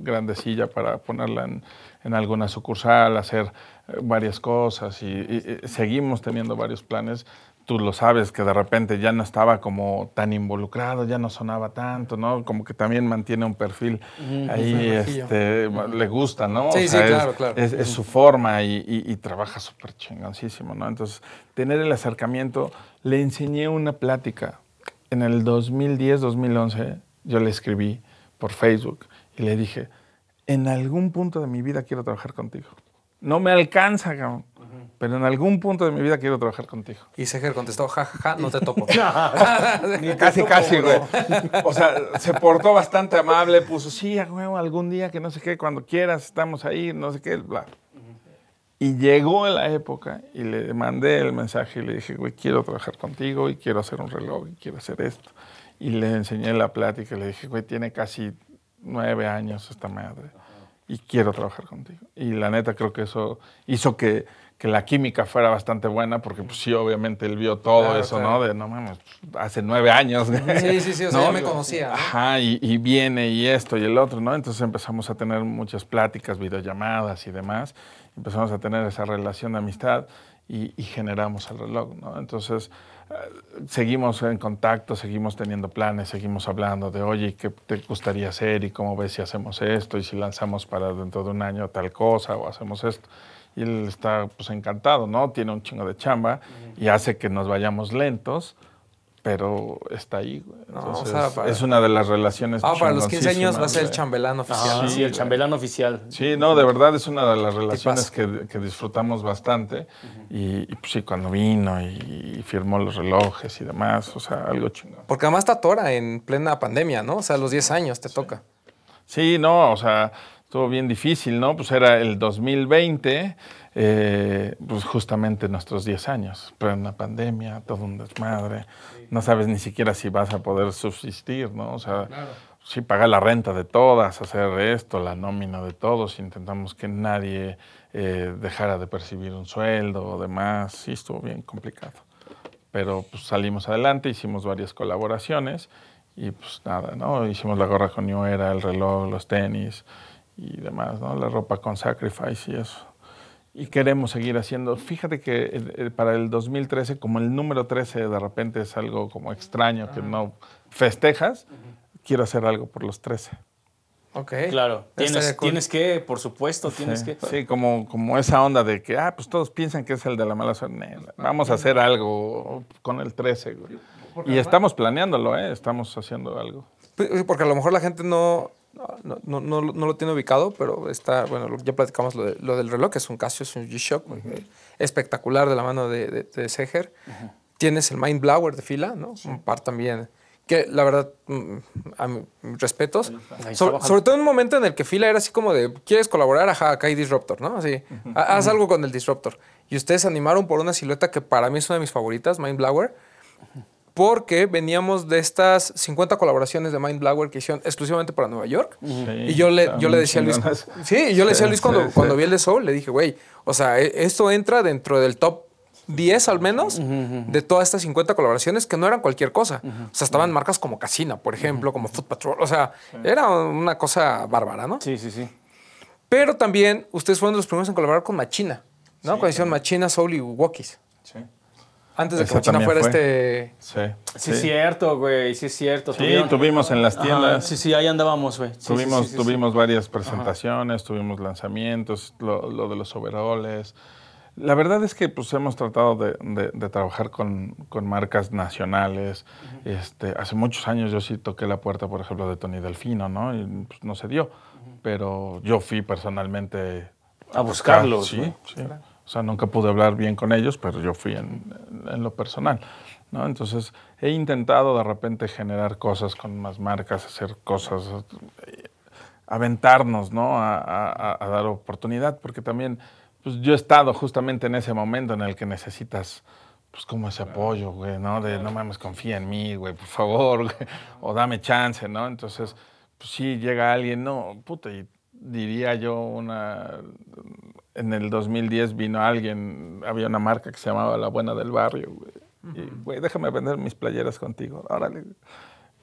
grandecilla para ponerla en, en alguna sucursal, hacer eh, varias cosas y, y- y seguimos teniendo varios planes. Tú lo sabes que de repente ya no estaba como tan involucrado, ya no sonaba tanto, ¿no? Como que también mantiene un perfil ahí, este, le gusta, ¿no? Sí, sí, es- claro, claro. es, es su forma y, y- y trabaja súper chingoncísimo, ¿no? Entonces, tener el acercamiento, le enseñé una plática. En el 2010, 2011, yo le escribí por Facebook y le dije, en algún punto de mi vida quiero trabajar contigo. No me alcanza, cabrón, pero en algún punto de mi vida quiero trabajar contigo. Y Seger contestó, ja, ja, ja, no te topo. Casi, casi, güey. O sea, se portó bastante amable, puso, sí, a huevo, algún día que no sé qué, cuando quieras, estamos ahí, no sé qué, bla. Y llegó la época y le mandé el mensaje y le dije, güey, quiero trabajar contigo y quiero hacer un reloj y quiero hacer esto. Y le enseñé la plática y le dije, güey, tiene casi nueve años esta madre y quiero trabajar contigo. Y la neta creo que eso hizo que, que la química fuera bastante buena porque pues sí, obviamente él vio todo Claro, eso, claro. ¿no? De, no mames, hace nueve años. Sí, sí, sí, o sea, ¿no? ya me conocía. ¿no? Ajá, y, y viene y esto y el otro, ¿no? Entonces empezamos a tener muchas pláticas, videollamadas y demás. Empezamos a tener esa relación de amistad y, y generamos el reloj, ¿no? Entonces eh, seguimos en contacto, seguimos teniendo planes, seguimos hablando de, oye, ¿qué te gustaría hacer y cómo ves si hacemos esto y si lanzamos para dentro de un año tal cosa o hacemos esto? Y él está pues encantado, ¿no? Tiene un chingo de chamba y hace que nos vayamos lentos, pero está ahí, güey. No, o Entonces, sea, para- es una de las relaciones Ah, para los 15 años va a ser el chambelán oficial. Ah, ¿no? sí, el chambelán oficial. Sí, no, de verdad es una de las relaciones que, que disfrutamos bastante. y, y, pues sí, cuando vino y, y firmó los relojes y demás, o sea, algo chingón. Porque además está Tora en plena pandemia, ¿no? O sea, a los 10 años te toca. Sí, no, o sea, estuvo bien difícil, ¿no? Pues era el 2020, eh, pues justamente nuestros 10 años, pero en la pandemia, todo un desmadre, no sabes ni siquiera si vas a poder subsistir, ¿no? O sea, sí, pagar la renta de todas, hacer esto, la nómina de todos, intentamos que nadie eh, dejara de percibir un sueldo o demás, sí, estuvo bien complicado. Pero pues salimos adelante, hicimos varias colaboraciones y pues nada, ¿no? Hicimos la gorra con New Era, el reloj, los tenis y demás, ¿no? La ropa con Sacrifice y eso. Y queremos seguir haciendo. Fíjate que el- el- para el 2013, como el número 13 de repente es algo como extraño que no festejas, quiero hacer algo por los 13. Ok. Claro. Tienes, cool. tienes que, por supuesto, tienes sí, que. sí, como, como esa onda de que, ah, pues todos piensan que es el de la mala suerte. Vamos a hacer algo con el 13. güey. Y estamos planeándolo, ¿eh? Estamos haciendo algo. Porque a lo mejor la gente no, no, no, no, no lo tiene ubicado, pero está, bueno, ya platicamos lo, de- lo del reloj, que es un Casio, es un G-Shock, eh, espectacular de la mano de, de, de Seger. Tienes el Mind Blower de fila, ¿no? Un par también. Que la verdad, mm, a mi- mis respetos. Sobre, todo en un momento en el que fila era así como de, ¿quieres colaborar? Ajá, acá hay Disruptor, ¿no? Así, "Ha- haz algo con el Disruptor. Y ustedes se animaron por una silueta que para mí es una de mis favoritas, Mind Blower porque veníamos de estas 50 colaboraciones de Mind Blower que hicieron exclusivamente para Nueva York. y yo le, yo le decía a Luis, sí, y yo le decía a Luis Sí, cuando, sí, cuando sí. vi el de Soul, le dije, güey, o sea, e- esto entra dentro del top 10 al menos de todas estas 50 colaboraciones que no eran cualquier cosa. O sea, estaban marcas como Casina, por ejemplo, como Foot Patrol. O sea, era una cosa bárbara, ¿no? Sí, sí, sí. Pero también ustedes fueron los primeros en colaborar con Machina, ¿no? Cuando hicieron Machina, Soul y Walkies. Sí. Antes de que también fuera fue. este... Sí. Sí, es cierto, güey. Sí, es cierto. Sí, Tuvieron- tuvimos en las Ajá, tiendas. sí, sí, ahí andábamos, güey. Sí, sí, tuvimos sí, sí, sí. tuvimos varias presentaciones, tuvimos lanzamientos, lo, lo de los overoles. La verdad es que pues, hemos tratado de, de- de trabajar con, con marcas nacionales. este, hace muchos años yo sí toqué la puerta, por ejemplo, de Tony Delfino, ¿no? Y pues, no se dio. Pero yo fui personalmente A buscarlos, Sí, ¿no? sí. Sea, nunca pude hablar bien con ellos, pero yo fui en, en lo personal. ¿no? Entonces, he intentado de repente generar cosas con más marcas, hacer cosas, aventarnos, ¿no? A, a- a dar oportunidad, porque también, pues yo he estado justamente en ese momento en el que necesitas, pues como ese apoyo, güey, ¿no? De no mames, confía en mí, güey, por favor, güey, o dame chance, ¿no? Entonces, pues sí, llega alguien, no, puta, y diría yo una, en el 2010 vino alguien, había una marca que se llamaba La Buena del Barrio, güey. Y, güey, déjame vender mis playeras contigo, órale.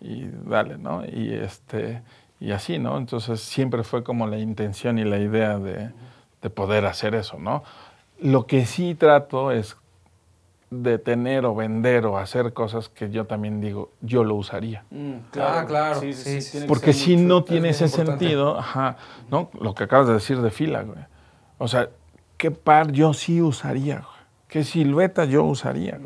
Y dale, ¿no? Y, este, y así, ¿no? Entonces siempre fue como la intención y la idea de, de poder hacer eso, ¿no? Lo que sí trato es de tener o vender o hacer cosas que yo también digo, yo lo usaría. Mm, Ah, claro. Sí, sí, Sí, sí, sí, tiene que Porque si mucho- no tiene ese importante. sentido, ajá, ¿no? Lo que acabas de decir de fila, güey. O sea, ¿qué par yo sí usaría? ¿Qué silueta yo usaría?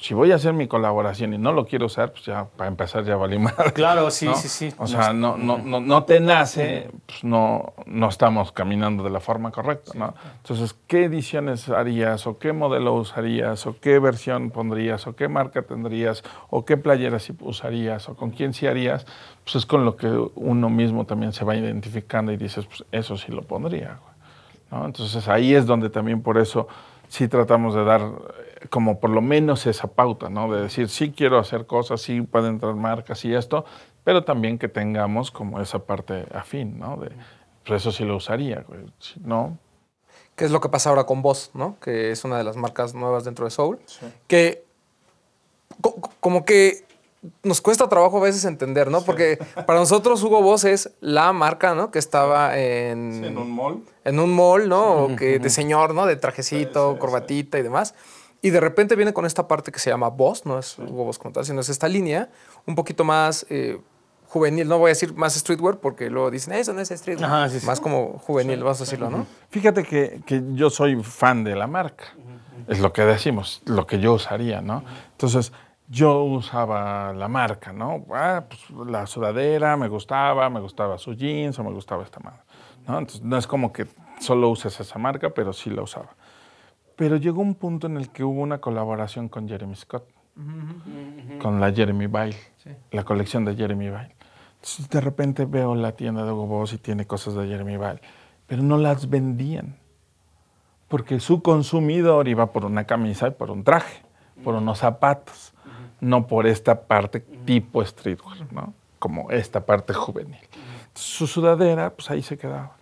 Si voy a hacer mi colaboración y no lo quiero usar, pues ya, para empezar, ya valí madre. Claro, sí, ¿no? sí, sí. O sea, no, no, no, no te nace, pues no, no estamos caminando de la forma correcta, ¿no? Entonces, ¿qué ediciones harías? ¿O qué modelo usarías? ¿O qué versión pondrías? ¿O qué marca tendrías? ¿O qué playeras sí usarías? ¿O con quién sí harías? Pues es con lo que uno mismo también se va identificando y dices, pues eso sí lo pondría, güey. ¿No? Entonces ahí es donde también por eso sí tratamos de dar eh, como por lo menos esa pauta, ¿no? De decir, sí quiero hacer cosas, sí pueden entrar marcas y esto, pero también que tengamos como esa parte afín, ¿no? De, pues eso sí lo usaría. Si no, ¿Qué es lo que pasa ahora con Boss, ¿no? Que es una de las marcas nuevas dentro de Soul. Que co- co- como que nos cuesta trabajo a veces entender, ¿no? Porque para nosotros Hugo Boss es la marca, ¿no? Que estaba en, mall. en un mall, ¿no? O que de señor, ¿no? De trajecito, corbatita y demás. Y de repente viene con esta parte que se llama Boss, no es Hugo Boss como tal, sino es esta línea un poquito más eh, juvenil. No voy a decir más streetwear porque luego dicen, eso no es streetwear. Ajá, sí, sí. Más como juvenil, vamos a decirlo, ¿no? Fíjate que, que yo soy fan de la marca. Es lo que decimos, lo que yo usaría, ¿no? Entonces, yo usaba la marca, ¿no? Ah, pues, la sudadera me gustaba, me gustaba su jeans o me gustaba esta madre, ¿no? Entonces, no es como que solo uses esa marca, pero sí la usaba. Pero llegó un punto en el que hubo una colaboración con Jeremy Scott, con la Jeremy Bile, la colección de Jeremy Bile. Entonces, de repente veo la tienda de Hugo Boss y tiene cosas de Jeremy Bile, pero no las vendían. Porque su consumidor iba por una camisa y por un traje, por unos zapatos, no por esta parte tipo streetwear, ¿no? Como esta parte juvenil. Su sudadera, pues ahí se quedaba.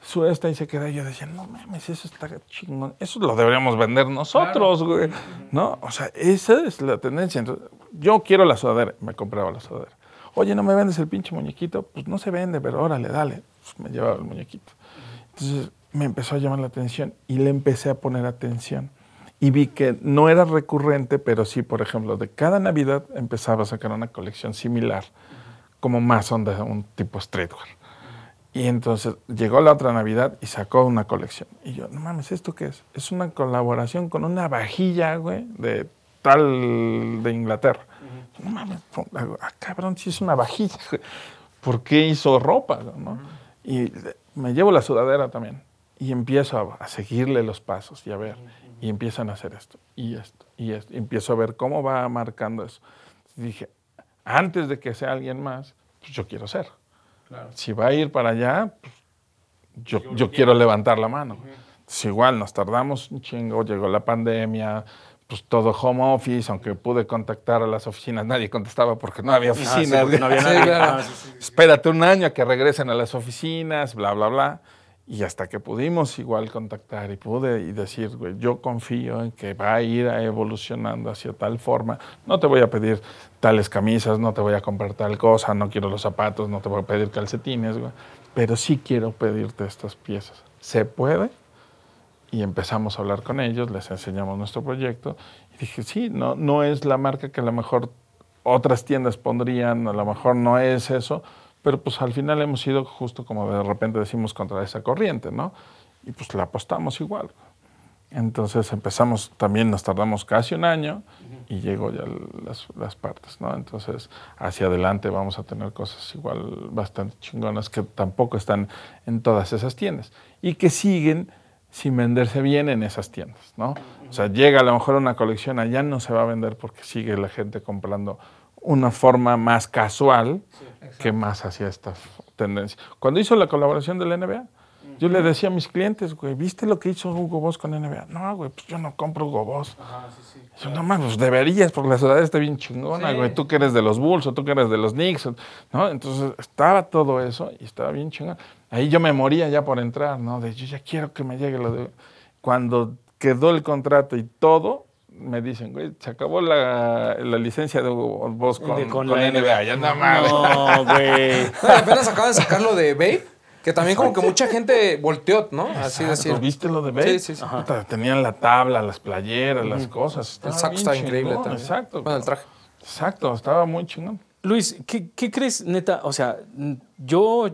Su esta ahí se quedaba. Y yo decía, no mames, eso está chingón. Eso lo deberíamos vender nosotros, güey. ¿No? O sea, esa es la tendencia. Entonces, yo quiero la sudadera. Me compraba la sudadera. Oye, ¿no me vendes el pinche muñequito? Pues no se vende, pero órale, dale. Pues me llevaba el muñequito. Entonces me empezó a llamar la atención y le empecé a poner atención. Y vi que no era recurrente, pero sí, por ejemplo, de cada Navidad empezaba a sacar una colección similar, como más onda, un tipo streetwear. Y entonces llegó la otra Navidad y sacó una colección. Y yo, no mames, ¿esto qué es? Es una colaboración con una vajilla, güey, de tal de Inglaterra. No mames, ah, cabrón, si es una vajilla. güey. ¿Por qué hizo ropa? ¿no? Y me llevo la sudadera también. Y empiezo a, seguirle los pasos y a ver. Y empiezan a hacer esto y esto y esto. Y empiezo a ver cómo va marcando eso. Dije, antes de que sea alguien más, pues yo quiero ser. Si va a ir para allá, pues, yo, yo quiero levantar la mano. Entonces, igual nos tardamos un chingo, llegó la pandemia, pues todo home office, aunque pude contactar a las oficinas, nadie contestaba porque no había Ah, sí, oficinas. no había nadie. claro. Ah. Espérate un año a que regresen a las oficinas, bla, bla, bla. Y hasta que pudimos igual contactar y pude y decir, güey, yo confío en que va a ir evolucionando hacia tal forma. No te voy a pedir tales camisas, no te voy a comprar tal cosa, no quiero los zapatos, no te voy a pedir calcetines, güey. Pero sí quiero pedirte estas piezas. ¿Se puede? Y empezamos a hablar con ellos, les enseñamos nuestro proyecto. Y dije, sí, no, no es la marca que a lo mejor otras tiendas pondrían, a lo mejor no es eso, pero pues al final hemos ido justo como de repente decimos contra esa corriente, ¿no? Y pues la apostamos igual. Entonces empezamos, también nos tardamos casi un año y llegó ya las, las partes, ¿no? Entonces hacia adelante vamos a tener cosas igual bastante chingonas que tampoco están en todas esas tiendas y que siguen sin venderse bien en esas tiendas, ¿no? O sea, llega a lo mejor una colección, allá no se va a vender porque sigue la gente comprando una forma más casual que más hacia esta f- tendencia. Cuando hizo la colaboración de la NBA, yo le decía a mis clientes, güey, ¿viste lo que hizo Hugo Boss con NBA? No, güey, pues yo no compro Hugo Boss. Yo, no mames, pues deberías, porque la sudadera está bien chingona, güey. Tú que eres de los Bulls o tú que eres de los Knicks, ¿no? Entonces estaba todo eso y estaba bien chingón. Ahí yo me moría ya por entrar, ¿no? De yo ya quiero que me llegue lo de. Cuando quedó el contrato y todo, me dicen, güey, se acabó la, la licencia de Hugo Boss con, De- con la NBA. Ya no mames. No, güey. Apenas acaban de sacarlo de Babe, que también como que mucha gente volteó, ¿no? Así decir. Exacto, ¿Viste lo de Bale? Sí, sí, sí. Puta, Tenían la tabla, las playeras, las cosas. El saco está increíble también. Exacto. Bueno, el traje. Exacto, estaba muy chingón. Luis, ¿qué, qué crees, neta? O sea, yo,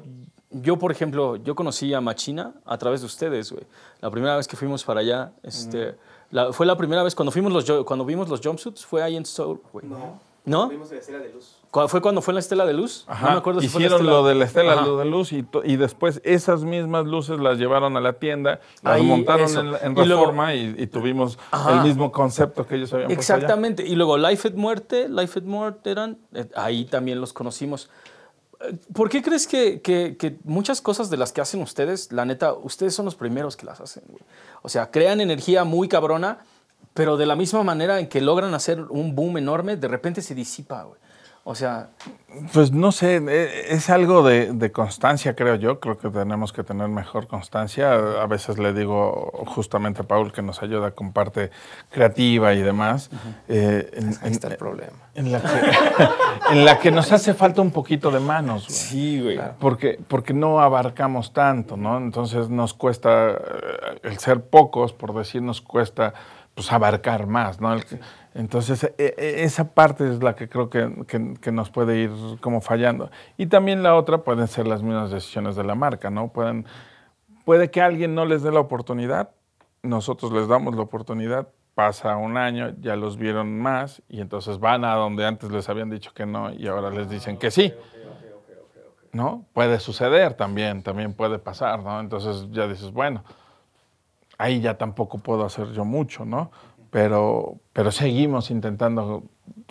yo, por ejemplo, yo conocí a Machina a través de ustedes, güey. La primera vez que fuimos para allá, este, la- fue la primera vez cuando fuimos los, cuando vimos los jumpsuits, fue ahí en Seoul, güey. No. ¿No? Vimos la Estela de Luz. ¿Cu- ¿Fue cuando fue la Estela de Luz? Ajá, No me acuerdo si fue la Hicieron lo de la estela Ajá. de luz y, y después esas mismas luces las llevaron a la tienda, las Ahí, montaron eso. en, en Y luego- reforma y, y tuvimos Ajá. el mismo concepto que ellos habían puesto allá. Exactamente. Y luego Life at Muerte, Life at Muerte eran, eh, ahí también los conocimos. ¿Por qué crees que, que- que muchas cosas de las que hacen ustedes, la neta, ustedes son los primeros que las hacen? güey? O sea, crean energía muy cabrona, pero de la misma manera en que logran hacer un boom enorme, de repente se disipa, güey. O sea, Pues no sé, e- es algo de, de constancia, creo yo. Creo que tenemos que tener mejor constancia. A veces le digo justamente a Paul que nos ayuda con parte creativa y demás. eh, en, Ahí en- está el problema. en la que, en la que nos hace falta un poquito de manos. güey. sí, güey. Porque, porque no abarcamos tanto, ¿no? Entonces nos cuesta, eh, el ser pocos, por decir, nos cuesta pues abarcar más, ¿no? El entonces e- e- esa parte es la que creo que, que- que nos puede ir como fallando. Y también la otra pueden ser las mismas decisiones de la marca, ¿no? Pueden, puede que alguien no les dé la oportunidad, nosotros les damos la oportunidad, pasa un año, ya los vieron más y entonces van a donde antes les habían dicho que no y ahora les dicen que sí. ¿no? Puede suceder también, también puede pasar, ¿no? Entonces ya dices, bueno, ahí ya tampoco puedo hacer yo mucho, ¿no? Pero, pero seguimos intentando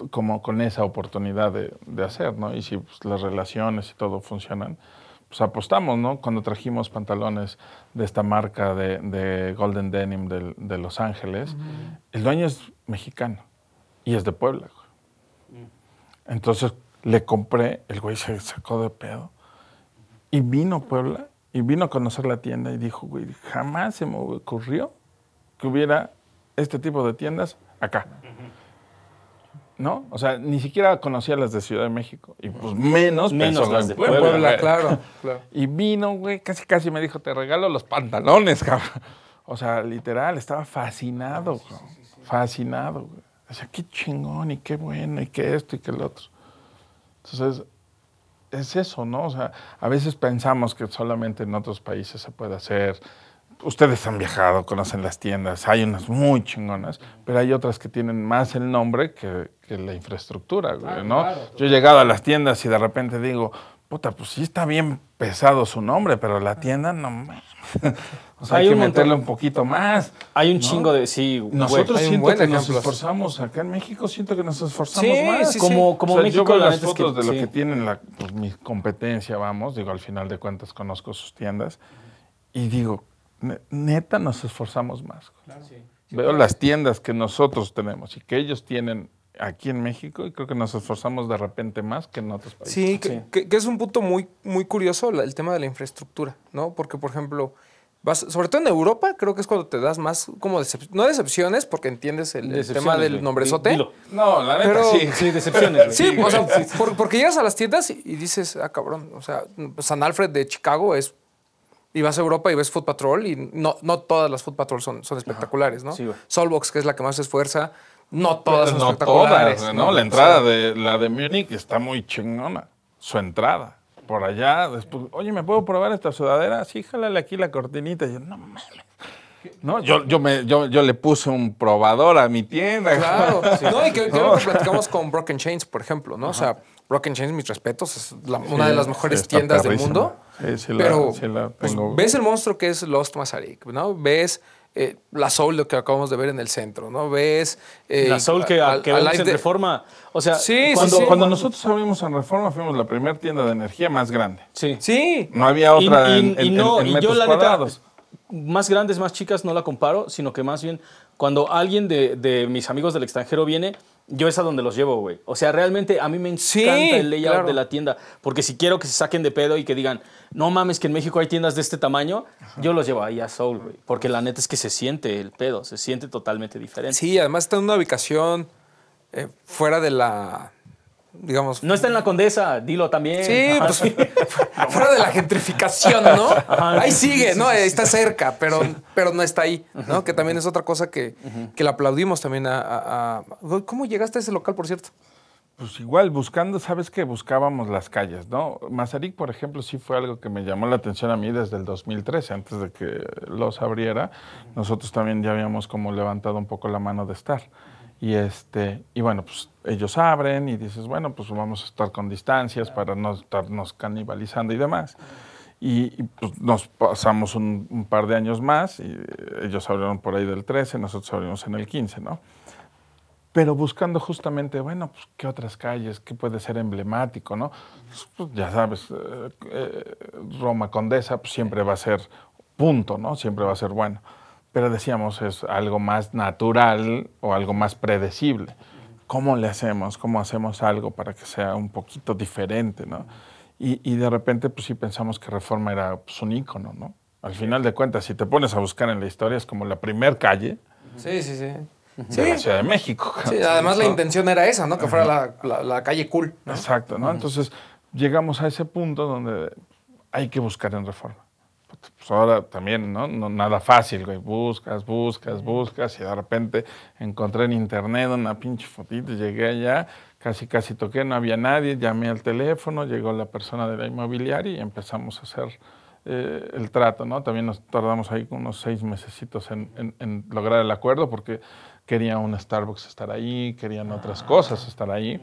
como con esa oportunidad de, de hacer, ¿no? Y si pues, las relaciones y todo funcionan, pues apostamos, ¿no? Cuando trajimos pantalones de esta marca de, de Golden Denim del- de, Los Ángeles, el dueño es mexicano y es de Puebla. güey. Entonces le compré, el güey se sacó de pedo y vino a Puebla y vino a conocer la tienda y dijo, güey, jamás se me ocurrió que hubiera este tipo de tiendas acá. ¿No? O sea, ni siquiera conocía las de Ciudad de México. Y pues menos, Menos pensó las de Puebla, claro, claro. Y vino, güey, casi casi me dijo, te regalo los pantalones, cabrón. O sea, literal, estaba fascinado, cabrón. Fascinado, güey. O sea, qué chingón y qué bueno y qué esto y qué lo otro. Entonces, es eso, ¿no? O sea, a veces pensamos que solamente en otros países se puede hacer. Ustedes han viajado, conocen las tiendas, hay unas muy chingonas, pero hay otras que tienen más el nombre que, que la infraestructura, güey, ¿no? Yo he llegado a las tiendas y de repente digo, puta, pues sí está bien pesado su nombre, pero la tienda no. O sea, hay, Hay que un montón. meterle un poquito más. Hay un ¿no? chingo de. Sí, güey. Nosotros un siento que nos ejemplo. esforzamos, acá en México siento que nos esforzamos Sí, más. sí, Como, como O sea, México, yo veo la las es que- fotos de lo sí. que tienen la, pues, mi competencia, vamos, digo, al final de cuentas conozco sus tiendas y digo, "Ne- neta nos esforzamos más. Veo las tiendas que nosotros tenemos y que ellos tienen aquí en México y creo que nos esforzamos de repente más que en otros países. Sí, que, Sí. que- que es un punto muy, muy curioso la- el tema de la infraestructura, ¿no? Porque, por ejemplo, vas, sobre todo en Europa, creo que es cuando te das más como decep- no decepciones, porque entiendes el, el Decepciones, tema del güey. nombrezote. Dilo. No, la neta Pero- sí. Sí, decepciones. Sí, o sea, por- porque llegas a las tiendas y, y dices, ah, cabrón, o sea, San Alfred de Chicago es. Y vas a Europa y ves Foot Patrol y no, no todas las Foot Patrol son, son espectaculares, ¿no? Sí. Solbox, que es la que más se esfuerza, no todas son no espectaculares. todas, ¿no? La entrada de la de Múnich está muy chingona. Su entrada. Por allá, después, oye, ¿me puedo probar esta sudadera? Sí, jálale aquí la cortinita. Y yo, no mames. No, yo, yo, me, yo, yo le puse un probador a mi tienda. Claro. No, y que, que platicamos con Broken Chains, por ejemplo, ¿no? O sea, Broken Chains, mis respetos, es la- una de las mejores tiendas del mundo. Sí, sí la- pero sí la pues, tengo. ves el monstruo que es Lost Masaryk, ¿no? Ves eh, la Soul lo que acabamos de ver en el centro, ¿no? Ves... eh, La Soul que, al- que vemos live en de- Reforma. O sea, Sí, Cuando, sí, sí. cuando nosotros abrimos en Reforma, fuimos la primera tienda de energía más grande. sí. Sí. No había otra Y- y- en, y en- no, en y yo metros la cuadrados. neta, más grandes, más chicas no la comparo, sino que más bien cuando alguien de, de mis amigos del extranjero viene, yo es a donde los llevo, güey. O sea, realmente a mí me encanta Sí, el layout claro. de la tienda, porque si quiero que se saquen de pedo y que digan, no mames, que en México hay tiendas de este tamaño, yo los llevo ahí a Soul, güey. Porque la neta es que se siente el pedo, se siente totalmente diferente. Sí, además está en una ubicación eh, fuera de la, digamos... No está en la Condesa, dilo también. Sí, Ajá, pues fuera de la gentrificación, ¿no? Ahí sigue, ¿no? Está cerca, pero, pero no está ahí, ¿no? Que también es otra cosa que, que le aplaudimos también a, a- a- ¿Cómo llegaste a ese local, por cierto? Pues igual, buscando, ¿sabes que Buscábamos las calles, ¿no? Mazarik, por ejemplo, sí fue algo que me llamó la atención a mí desde el 2013, antes de que los abriera. Nosotros también ya habíamos como levantado un poco la mano de estar. Y, este, y bueno, pues ellos abren y dices, bueno, pues vamos a estar con distancias para no estarnos canibalizando y demás. Y, y, pues nos pasamos un, un par de años más y eh, ellos abrieron por ahí del 13, nosotros abrimos en el 15, ¿no? pero buscando justamente, bueno, pues qué otras calles, qué puede ser emblemático, ¿no? Pues, ya sabes, eh, eh, Roma Condesa pues, siempre va a ser punto, ¿no? Siempre va a ser bueno. Pero decíamos, es algo más natural o algo más predecible. ¿Cómo le hacemos? ¿Cómo hacemos algo para que sea un poquito diferente, ¿no? Y, y de repente, pues sí pensamos que Reforma era pues, un ícono, ¿no? Al final de cuentas, si te pones a buscar en la historia, es como la primer calle Sí, sí, sí. de la Ciudad de México. Sí, además la intención era esa, ¿no? Que fuera la, la- la calle cool. ¿no? Exacto, ¿no? Entonces llegamos a ese punto donde hay que buscar en reforma. Pues ahora también, ¿no? No, nada fácil, güey. Buscas, buscas, buscas y de repente encontré en internet una pinche fotito, llegué allá, casi, casi toqué, no había nadie, llamé al teléfono, llegó la persona de la inmobiliaria y empezamos a hacer eh, el trato, ¿no? También nos tardamos ahí unos seis mesecitos en, en- en lograr el acuerdo porque quería un Starbucks estar ahí, querían otras cosas estar ahí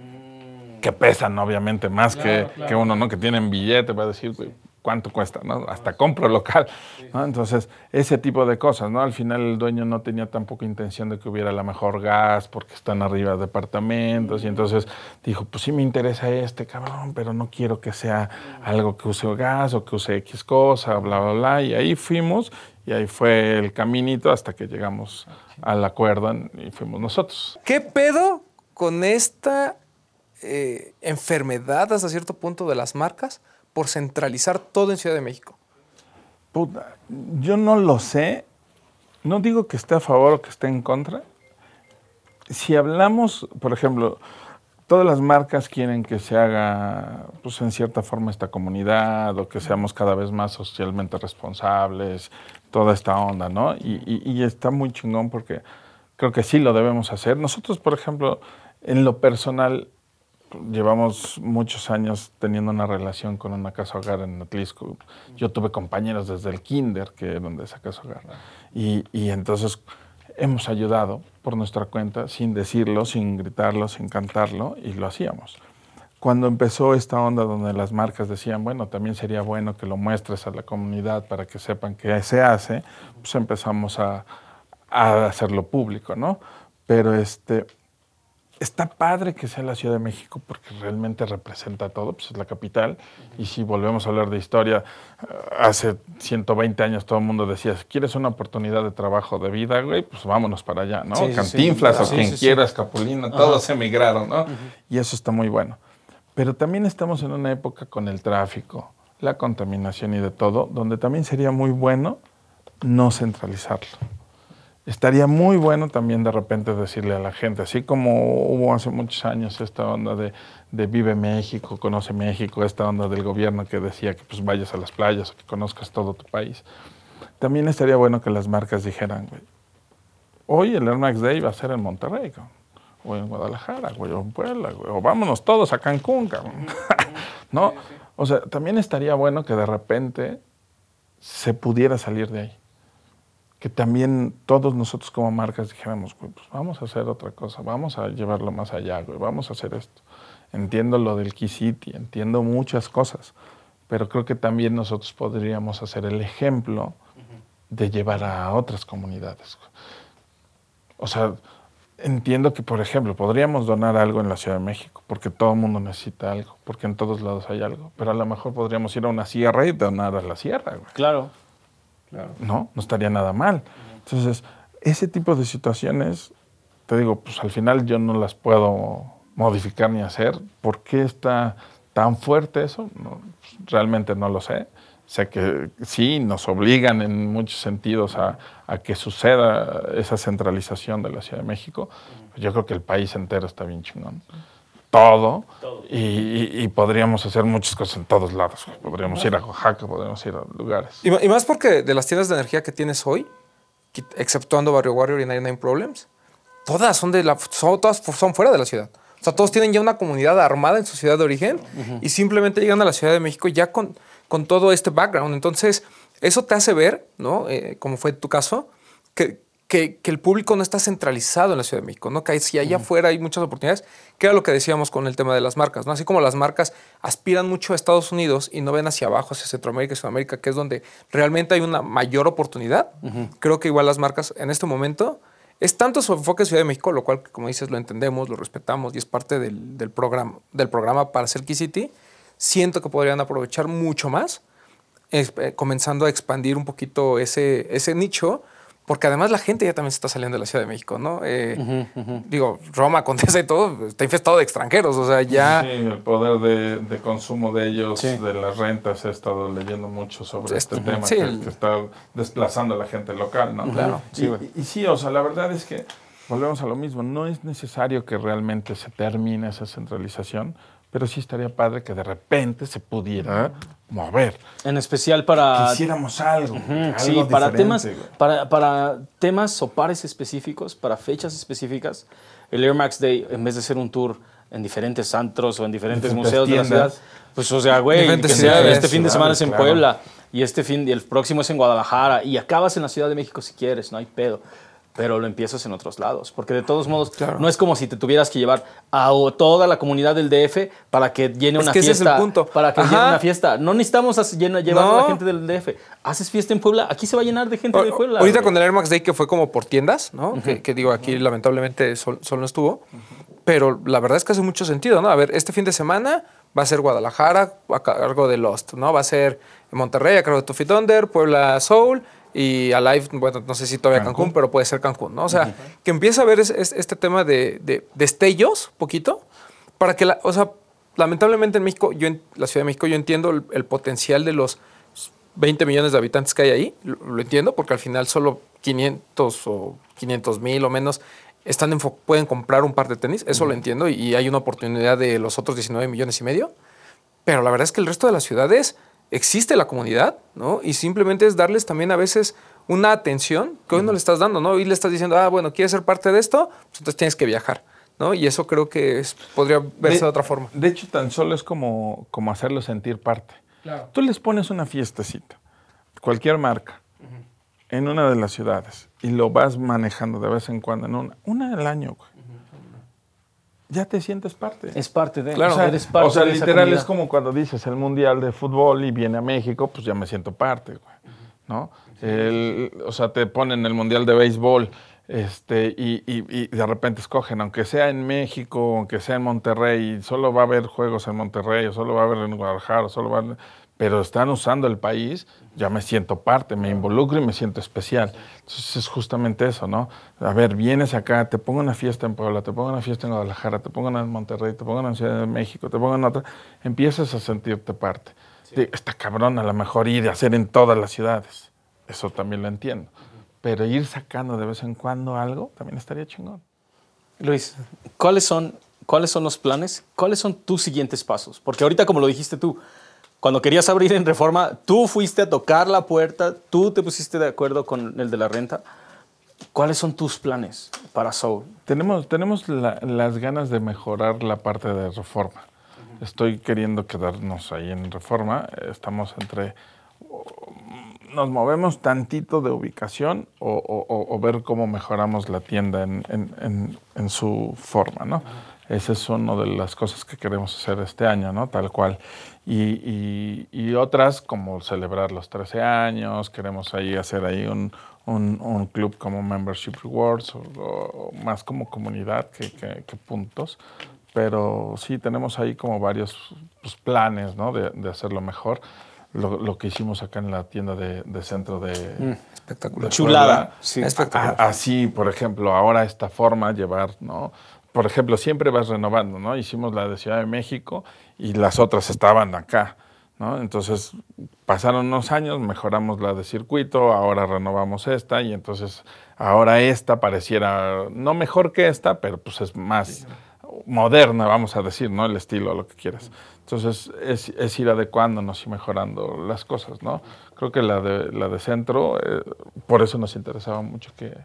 que pesan obviamente más que, que uno, ¿no? Que tienen billete para decir, güey, ¿cuánto cuesta? ¿no? Hasta compro local. ¿no? Entonces, ese tipo de cosas, ¿no? Al final el dueño no tenía tampoco intención de que hubiera la mejor gas porque están arriba departamentos y entonces dijo, pues sí me interesa este cabrón, pero no quiero que sea algo que use gas o que use X cosa, bla, bla, bla. Y ahí fuimos y ahí fue el caminito hasta que llegamos al acuerdo y fuimos nosotros. ¿Qué pedo con esta eh, enfermedad hasta cierto punto de las marcas por centralizar todo en Ciudad de México? Yo no lo sé. No digo que esté a favor o que esté en contra. Si hablamos, por ejemplo, todas las marcas quieren que se haga, pues en cierta forma, esta comunidad o que seamos cada vez más socialmente responsables, toda esta onda, ¿no? Y- y está muy chingón porque creo que sí lo debemos hacer. Nosotros, por ejemplo, en lo personal, llevamos muchos años teniendo una relación con una casa hogar en Atlisco. Yo tuve compañeros desde el kinder que eran de esa casa hogar. Y, y entonces hemos ayudado por nuestra cuenta, sin decirlo, sin gritarlo, sin cantarlo, y lo hacíamos. Cuando empezó esta onda donde las marcas decían, bueno, también sería bueno que lo muestres a la comunidad para que sepan qué se hace, pues empezamos a, a hacerlo público, ¿no? Pero este, está padre que sea la Ciudad de México porque realmente representa todo, pues es la capital. Y si volvemos a hablar de historia, eh, hace 120 años todo el mundo decía, si quieres una oportunidad de trabajo, de vida, güey, pues vámonos para allá, ¿no? Sí. Cantinflas o Sí, quien quiera, Escapulina, todos emigraron, ¿no? Y eso está muy bueno. Pero también estamos en una época con el tráfico, la contaminación y de todo, donde también sería muy bueno no centralizarlo. Estaría muy bueno también de repente decirle a la gente, así como hubo hace muchos años esta onda de, de Vive México, Conoce México, esta onda del gobierno que decía que pues vayas a las playas o que conozcas todo tu país. También estaría bueno que las marcas dijeran, güey, hoy el Air Max Day va a ser en Monterrey, cabrón, o en Guadalajara, güey, o en Puebla, güey, o vámonos todos a Cancún, cabrón. ¿No? O sea, también estaría bueno que de repente se pudiera salir de ahí que también todos nosotros como marcas dijéramos, pues vamos a hacer otra cosa, vamos a llevarlo más allá, güey, vamos a hacer esto. Entiendo lo del Key City, entiendo muchas cosas, pero creo que también nosotros podríamos hacer el ejemplo de llevar a otras comunidades. O sea, entiendo que, por ejemplo, podríamos donar algo en la Ciudad de México, porque todo el mundo necesita algo, porque en todos lados hay algo, pero a lo mejor podríamos ir a una sierra y donar a la sierra. Güey. Claro. No, no estaría nada mal. Entonces, ese tipo de situaciones, te digo, pues al final yo no las puedo modificar ni hacer. ¿Por qué está tan fuerte eso? No, realmente no lo sé. Sé que sí, nos obligan en muchos sentidos a, a, que suceda esa centralización de la Ciudad de México. Yo creo que el país entero está bien chingón. Todo. Y, y, podríamos hacer muchas cosas en todos lados. Podríamos ir a Oaxaca, podríamos ir a lugares. Y, y, más porque de las tiendas de energía que tienes hoy, exceptuando Barrio Warrior y 99 Problems, todas son, de la, son, todas son fuera de la ciudad. O sea, todos tienen ya una comunidad armada en su ciudad de origen y simplemente llegan a la Ciudad de México ya con, con todo este background. Entonces, eso te hace ver, ¿no? Eh, como fue tu caso, que, que, que, el público no está centralizado en la Ciudad de México, ¿no? Que si allá afuera hay muchas oportunidades, que era lo que decíamos con el tema de las marcas, ¿no? Así como las marcas aspiran mucho a Estados Unidos y no ven hacia abajo, hacia Centroamérica y Sudamérica, que es donde realmente hay una mayor oportunidad, creo que igual las marcas en este momento es tanto su enfoque en Ciudad de México, lo cual, como dices, lo entendemos, lo respetamos y es parte del, del programa, del programa para ser Key City. Siento que podrían aprovechar mucho más, eh, comenzando a expandir un poquito ese, ese nicho, porque además la gente ya también se está saliendo de la Ciudad de México, ¿no? Eh, uh -huh, uh -huh. Digo, Roma, Condesa y todo, está infestado de extranjeros, o sea, ya... Sí, el poder de, de consumo de ellos, sí. de las rentas, he estado leyendo mucho sobre este, este tema, sí, que, el... que, está desplazando a la gente local, ¿no? Claro. Y, sí, y, y sí, o sea, la verdad es que volvemos a lo mismo, no es necesario que realmente se termine esa centralización, pero sí estaría padre que de repente se pudiera mover. En especial para... Quisiéramos algo. Uh -huh, algo sí, para temas, para, para temas o pares específicos, para fechas específicas, el Air Max Day, en vez de ser un tour en diferentes antros o en diferentes, diferentes museos tiendas. de la ciudad, pues o sea, güey, que sea, este fin de semana es en claro. Puebla y este fin y el próximo es en Guadalajara y acabas en la Ciudad de México si quieres, no hay pedo pero lo empiezas en otros lados. Porque de todos modos, claro. no es como si te tuvieras que llevar a toda la comunidad del DF para que llene es una que fiesta. Ese es el punto. Para que Ajá. llene una fiesta. No necesitamos llenar, llevar no. a la gente del DF. Haces fiesta en Puebla, aquí se va a llenar de gente o, de Puebla. Ahorita con el Air Max Day, que fue como por tiendas, ¿no? Uh -huh. que, que, digo, aquí uh -huh. lamentablemente solo, no estuvo. Uh -huh. Pero la verdad es que hace mucho sentido, ¿no? A ver, este fin de semana va a ser Guadalajara a cargo de Lost, ¿no? Va a ser Monterrey a cargo de Tuffy Thunder, Puebla Soul y Alive, bueno, no sé si todavía Cancún, Cancún pero puede ser Cancún, ¿no? O sea, uh -huh. que empiece a ver es, es, este tema de, de, destellos, poquito, para que, la, o sea, lamentablemente en México, yo en la Ciudad de México, yo entiendo el, el potencial de los 20 millones de habitantes que hay ahí, lo, lo, entiendo, porque al final solo 500 o 500 mil o menos están en, pueden comprar un par de tenis, eso uh -huh. lo entiendo, y, y hay una oportunidad de los otros 19 millones y medio, pero la verdad es que el resto de las ciudades existe la comunidad, ¿no? Y simplemente es darles también a veces una atención que hoy no le estás dando, ¿no? Hoy le estás diciendo, ah, bueno, ¿quieres ser parte de esto? Pues entonces tienes que viajar, ¿no? Y eso creo que es, podría verse de, de, otra forma. De hecho, tan solo es como, como hacerlo sentir parte. Claro. Tú les pones una fiestecita, cualquier marca, uh -huh. en una de las ciudades, y lo vas manejando de vez en cuando, en una, una al año, güey ya te sientes parte. Es parte de. Claro, o sea, eres parte o sea de literal es como cuando dices el mundial de fútbol y viene a México, pues ya me siento parte, güey. ¿No? El, o sea, te ponen el mundial de béisbol este, y, y, y, de repente escogen, aunque sea en México, aunque sea en Monterrey, solo va a haber juegos en Monterrey, o solo va a haber en Guadalajara, o solo va a haber, pero están usando el país, ya me siento parte, me involucro y me siento especial. Entonces es justamente eso, ¿no? A ver, vienes acá, te pongo una fiesta en Puebla, te pongo una fiesta en Guadalajara, te pongo una en Monterrey, te pongo una en Ciudad de México, te pongo en otra, empiezas a sentirte parte. Sí. Está cabrón a lo mejor ir a hacer en todas las ciudades, eso también lo entiendo. Pero ir sacando de vez en cuando algo también estaría chingón. Luis, ¿cuáles son, ¿cuáles son los planes? ¿Cuáles son tus siguientes pasos? Porque ahorita, como lo dijiste tú, cuando querías abrir en reforma, tú fuiste a tocar la puerta, tú te pusiste de acuerdo con el de la renta. ¿Cuáles son tus planes para Soul? Tenemos, tenemos la, las ganas de mejorar la parte de reforma. Uh -huh. Estoy queriendo quedarnos ahí en reforma. Estamos entre nos movemos tantito de ubicación o, o- o ver cómo mejoramos la tienda en, en- en- en su forma, ¿no? Esa es una de las cosas que queremos hacer este año, ¿no? Tal cual. Y, y- y otras, como celebrar los 13 años, queremos ahí hacer ahí un, un- un club como Membership Rewards, o, o más como comunidad que, que- que puntos. Pero sí, tenemos ahí como varios pues, planes, ¿no? De, de hacerlo mejor. Lo, lo que hicimos acá en la tienda de, de centro de, Espectacular. de Chulada. Sí. Espectacular. A- Así, por ejemplo, ahora esta forma llevar, ¿no? Por ejemplo, siempre vas renovando, ¿no? Hicimos la de Ciudad de México y las otras estaban acá, ¿no? Entonces, pasaron unos años, mejoramos la de circuito, ahora renovamos esta y entonces ahora esta pareciera, no mejor que esta, pero pues es más moderna, vamos a decir, ¿no? El estilo, lo que quieras. Entonces, es, es ir adecuándonos y mejorando las cosas, ¿no? Creo que la de, la de centro, eh, por eso nos interesaba mucho que,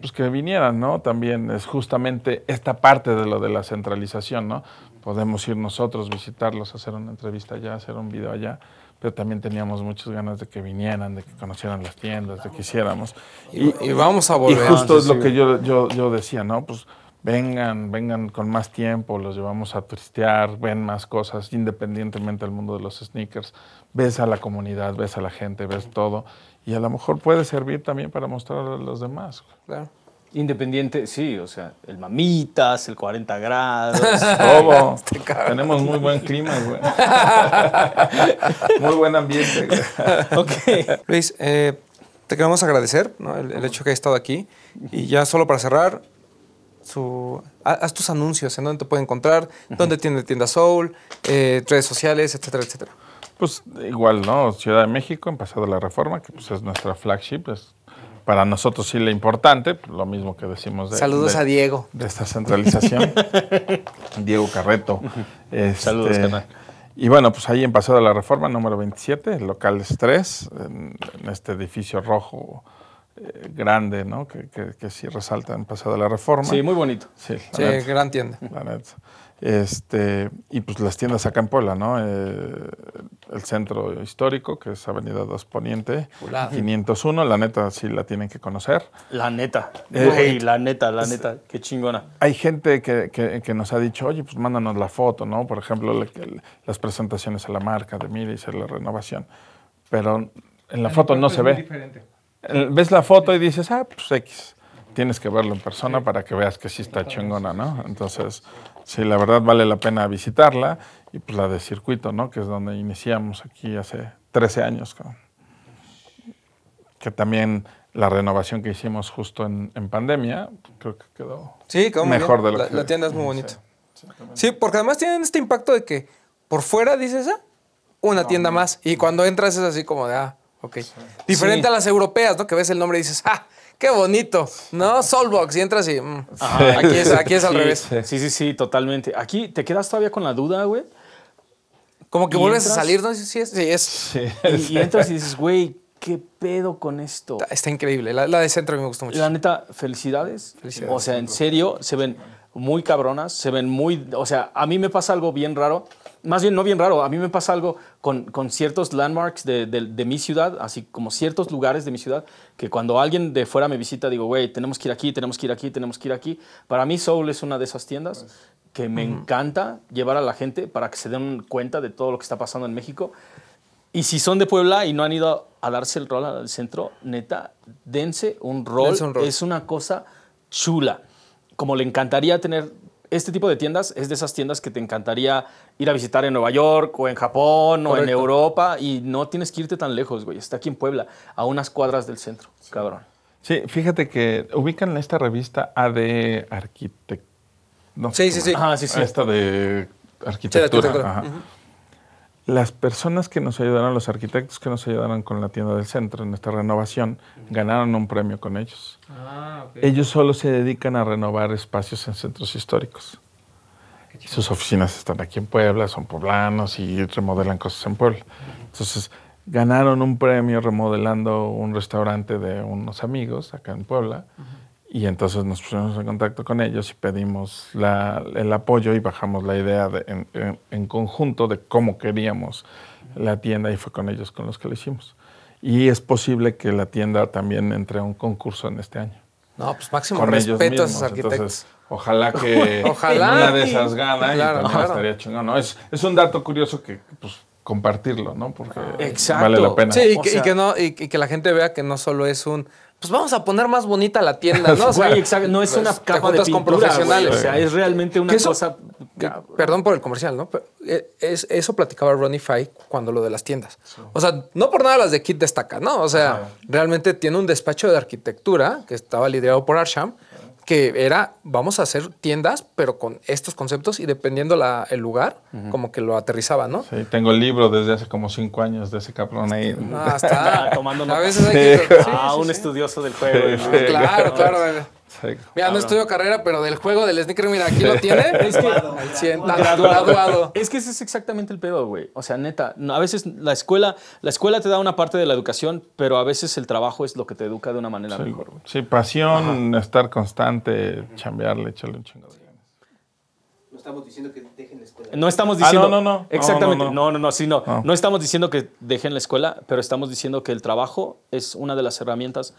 pues que vinieran, ¿no? También es justamente esta parte de lo de la centralización, ¿no? Podemos ir nosotros, visitarlos, hacer una entrevista allá, hacer un video allá, pero también teníamos muchas ganas de que vinieran, de que conocieran las tiendas, de que hiciéramos. Y, y vamos a Y volver. justo es lo que yo, yo, yo decía, ¿no? Pues vengan, vengan con más tiempo, los llevamos a turistear, ven más cosas, independientemente del mundo de los sneakers. Ves a la comunidad, ves a la gente, ves todo. Y a lo mejor puede servir también para mostrar a los demás. Claro. Independiente, sí, o sea, el mamitas, el 40 grados. Todo. Este Tenemos muy buen clima, güey. muy buen ambiente. güey. ok. Luis, eh, te queremos agradecer ¿no? el, el hecho que hayas estado aquí. Y ya solo para cerrar, su, ha- haz tus anuncios, en dónde te pueden encontrar, dónde tiene tienda Soul, eh, redes sociales, etcétera, etcétera. Pues igual, ¿no? Ciudad de México, en Paseo de la Reforma, que pues es nuestra flagship, es para nosotros sí lo importante, lo mismo que decimos de, Saludos de- a Diego. de esta centralización. Diego Carreto. Este, Saludos, carnal. Y bueno, pues ahí en Paseo de la Reforma, número 27, el local es 3, en, en este edificio rojo eh, grande, ¿no? Que, que- que sí resalta en Paseo de la Reforma. Sí, muy bonito. Sí, la Sí, neta. gran tienda. La neta. Este, y pues las tiendas acá en Puebla, ¿no? Eh, el centro histórico, que es Avenida 2 Poniente, Chulada. 501, la neta sí la tienen que conocer. La neta. Eh, Güey, la neta, la neta. Qué chingona. Hay gente que, que- que nos ha dicho, oye, pues mándanos la foto, ¿no? Por ejemplo, las presentaciones a la marca de mira y hacer la renovación. Pero en la foto no se ve. El- Ves la foto y dices, ah, pues X. Tienes que verlo en persona para que veas que sí está chingona, ¿no? Entonces, sí, la verdad vale la pena visitarla. Y pues la de circuito, ¿no? Que es donde iniciamos aquí hace 13 años. Que también la renovación que hicimos justo en, en pandemia, creo que quedó Sí, quedó mejor bien. de lo la, que... la tienda es muy bonita. Sí, porque además tienen este impacto de que por fuera dices, ah, una tienda más. Y cuando entras es así como de, ah, ok. Diferente a las europeas, ¿no? Que ves el nombre y dices, ah, qué bonito, ¿no? Soulbox. Y entras y, mm, Ajá. aquí, es, aquí es al Sí, revés. Sí, sí, sí, totalmente. Aquí te quedas todavía con la duda, güey. Como que ¿Y vuelves a salir, ¿no? Sí, es. Sí, es. Sí, Y, y entras y dices, güey, ¿qué pedo con esto? Está, está increíble. La, la de centro a mí me gustó mucho. La neta, felicidades. Felicidades. O sea, en serio, se ven muy cabronas, se ven muy... O sea, a mí me pasa algo bien raro. Más bien, no bien raro, a mí me pasa algo con, con ciertos landmarks de, de- de mi ciudad, así como ciertos lugares de mi ciudad, que cuando alguien de fuera me visita, digo, güey, tenemos que ir aquí, tenemos que ir aquí, tenemos que ir aquí. Para mí, Soul es una de esas tiendas que me encanta llevar a la gente para que se den cuenta de todo lo que está pasando en México. Y si son de Puebla y no han ido a darse el rol al centro, neta, dense un rol. Dense un rol. Es una cosa chula. Como le encantaría tener este tipo de tiendas, es de esas tiendas que te encantaría ir a visitar en Nueva York o en Japón o en. Europa y no tienes que irte tan lejos, güey. Está aquí en Puebla, a unas cuadras del centro, cabrón. Sí, fíjate que ubican esta revista AD Arquitect. no Sí, sí, cómo- Ajá, sí, sí. Esta de arquitectura. arquitectura. ajá. Las personas que nos ayudaron, los arquitectos que nos ayudaron con la tienda del centro en esta renovación, ganaron un premio con ellos. Ellos solo se dedican a renovar espacios en centros históricos. Sus oficinas están aquí en Puebla, son poblanos y remodelan cosas en Puebla. Entonces, ganaron un premio remodelando un restaurante de unos amigos acá en Puebla. Y entonces nos pusimos en contacto con ellos y pedimos la- el apoyo y bajamos la idea de- en, en- en conjunto de cómo queríamos la tienda y fue con ellos con los que lo hicimos. Y es posible que la tienda también entre a un concurso en este año. No, pues máximo Con ellos respeto a mismos. esos arquitectos. Entonces, ojalá que Ojalá. una de esas gana Claro, y también claro. estaría chingón. ¿no? Es, es un dato curioso que pues, compartirlo, ¿no? Porque Exacto. vale la pena. Sí, y O que, y sea- que no, y, y que la gente vea que no solo es un. Pues vamos a poner más bonita la tienda, ¿no? O sea, Güey, no es una pues, capa de juntas con pintura, profesionales. güey, O sea, es realmente una eso- cosa. Perdón por el comercial, ¿no? Pero eh, es, eso platicaba Ronnie Fay cuando lo de las tiendas. O sea, no por nada las de Kit destaca, ¿no? O sea, realmente tiene un despacho de arquitectura que estaba liderado por Arsham, que era, vamos a hacer tiendas, pero con estos conceptos y dependiendo la, el lugar, como que lo aterrizaba, ¿no? Sí, tengo el libro desde hace como cinco años de ese cabrón ahí. Ah, está. Ah, tomando A veces hay que... sí, ah, sí, un sí. estudioso del juego. ¿no? Sí. Claro, claro. Sí. Mira, no estudio carrera, pero del juego del sneaker, mira, aquí lo tiene. Es que- Al 100, graduado. Es que ese es exactamente el pedo, güey. O sea, neta, no, a veces la escuela, la escuela te da una parte de la educación, pero a veces el trabajo es lo que te educa de una manera Sí, mejor, güey. Sí, pasión, estar constante, chambearle, echarle un chingo de ganas. No estamos diciendo que dejen la escuela. No estamos Ah, diciendo. no, no, no. Exactamente. No, No, no, no, no, sí, no. No. No estamos diciendo que dejen la escuela, pero estamos diciendo que el trabajo es una de las herramientas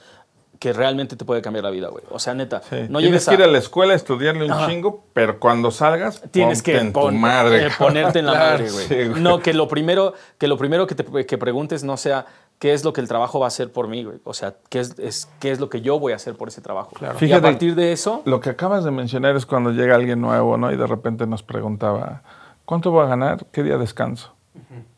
que realmente te puede cambiar la vida, güey. O sea, neta, Sí. no Tienes que ir a a. la escuela, estudiarle un Ajá. chingo, pero cuando salgas, Tienes que en tu pon- madre. eh, ponerte en la Claro, madre, güey. sí, güey. No, que lo primero, que lo primero que te que preguntes no sea qué es lo que el trabajo va a hacer por mí, güey. O sea, qué es, es- qué es lo que yo voy a hacer por ese trabajo. Y a Fíjate, partir de eso, Lo que acabas de mencionar es cuando llega alguien nuevo, ¿no? Y de repente nos preguntaba, ¿cuánto voy a ganar? ¿Qué día descanso? ¿Qué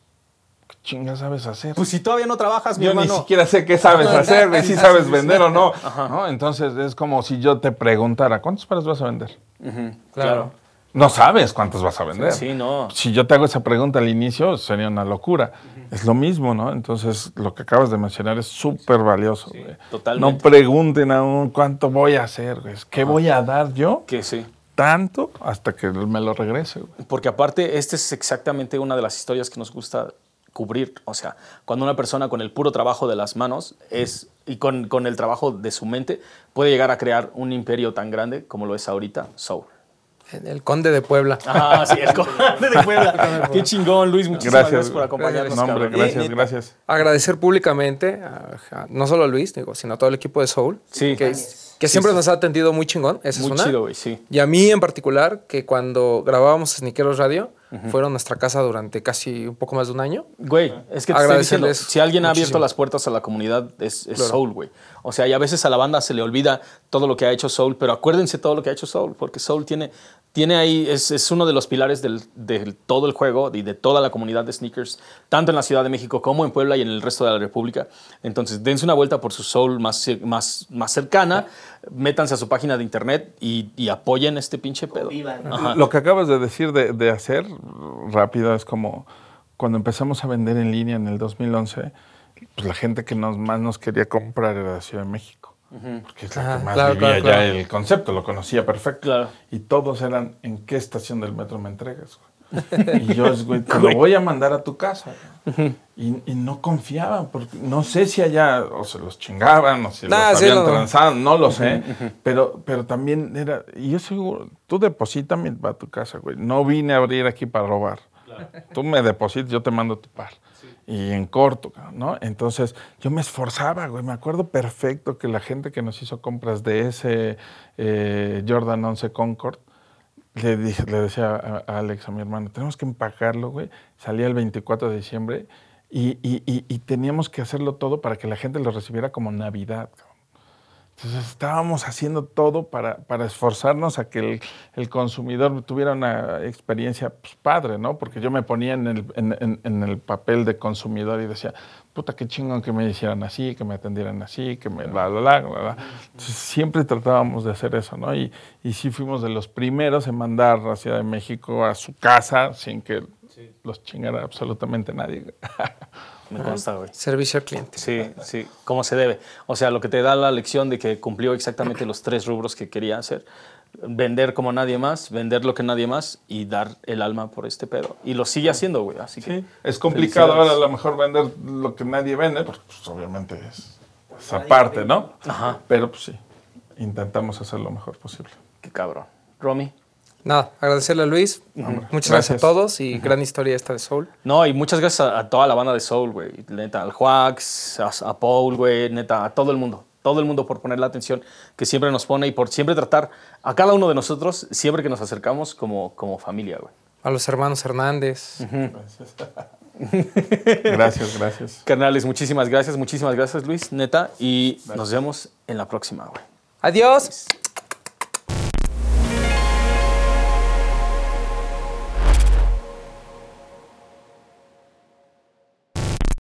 chingas sabes hacer? pues si todavía no trabajas, mi yo ni hermano. siquiera sé qué sabes hacer, ni si sabes vender o no. ¿no? Entonces es como si yo te preguntara, ¿cuántos pares vas a vender? Claro. No sabes cuántos vas a vender. Sí, no. Si yo te hago esa pregunta al inicio, sería una locura. Es lo mismo, ¿no? Entonces, lo que acabas de mencionar es súper valioso. güey. totalmente. No pregunten aún cuánto voy a hacer, güey. ¿Qué voy a dar yo? Que sí. Tanto hasta que me lo regrese, güey. Porque aparte, esta es exactamente una de las historias que nos gusta cubrir. O sea, cuando una persona con el puro trabajo de las manos es, y con, con el trabajo de su mente puede llegar a crear un imperio tan grande como lo es ahorita Soul. El conde de Puebla. Ah, sí, el conde de Puebla. Qué chingón, Luis. Muchísimas gracias, Gracias. por acompañarnos. No, hombre, cabrón. gracias, gracias. Agradecer públicamente, a- a- no solo a Luis, digo, sino a todo el equipo de Soul, Sí. que, que siempre nos ha atendido muy chingón. Esa Muy es una. chido, güey, sí. Y a mí en particular, que cuando grabábamos Sniqueros Radio, fueron nuestra casa durante casi un poco más de un año. Güey, es que te estoy diciendo, Agradecerles si alguien ha abierto las puertas a la comunidad es, es Claro. Soul, güey. O sea, y a veces a la banda se le olvida todo lo que ha hecho Soul, pero acuérdense todo lo que ha hecho Soul, porque Soul tiene, tiene ahí, es, es uno de los pilares del, de todo el juego y de toda la comunidad de sneakers, tanto en la Ciudad de México como en Puebla y en el resto de la República. Entonces, dense una vuelta por su Soul más, más, más cercana, métanse a su página de internet y, y apoyen este pinche pedo. Ajá. Lo que acabas de decir de, de hacer rápido es como cuando empezamos a vender en línea en el 2011, pues la gente que nos, más nos quería comprar era de Ciudad de México. Porque es la Ajá, que más claro, vivía claro, ya claro. el concepto, lo conocía perfecto. Y todos eran, ¿en qué estación del metro me entregas? güey?" Y yo, güey, te lo voy a mandar a tu casa. Y, y no confiaban, porque no sé si allá o se los chingaban o si Nah, los sí, habían no. transado, no lo sé. pero, pero también era, y yo seguro, tú deposítame para tu casa, güey. No vine a abrir aquí para robar. Tú me depositas, yo te mando tu par. Y en corto, ¿no? Entonces yo me esforzaba, güey. Me acuerdo perfecto que la gente que nos hizo compras de ese eh, Jordan 11 Concord, le, le decía a, Alex, a mi hermano, tenemos que empacarlo, güey. Salía el 24 de diciembre y, y- y- y teníamos que hacerlo todo para que la gente lo recibiera como Navidad. Entonces estábamos haciendo todo para, para esforzarnos a que el, el consumidor tuviera una experiencia pues, padre, ¿no? Porque yo me ponía en el, en, en- en el papel de consumidor y decía, puta, qué chingón que me hicieran así, que me atendieran así, que me bla, bla, bla, bla, bla. Entonces siempre tratábamos de hacer eso, ¿no? Y, y sí fuimos de los primeros en mandar a Ciudad de México a su casa sin que los chingara absolutamente nadie. Me consta, güey. Servicio al cliente. Sí, sí, como se debe. O sea, lo que te da la lección de que cumplió exactamente los tres rubros que quería hacer. Vender como nadie más, vender lo que nadie más y dar el alma por este pedo. Y lo sigue haciendo, güey. Así que Sí, es complicado ahora a lo mejor vender lo que nadie vende, porque pues, obviamente es esa parte, ¿no? Ajá. Pero pues sí, intentamos hacer lo mejor posible. Qué cabrón. Romy, Nada, agradecerle a Luis. Muchas gracias. Gracias. a todos y gran historia esta de Soul. No, y muchas gracias a, a toda la banda de Soul, güey. Neta, al Juax, a, a Paul, güey, neta, a todo el mundo. Todo el mundo por poner la atención que siempre nos pone y por siempre tratar a cada uno de nosotros, siempre que nos acercamos, como, como familia, güey. A los hermanos Hernández. Gracias, gracias. Carnales, muchísimas gracias, muchísimas gracias, Luis, neta. Y nos vemos en la próxima, güey. Adiós.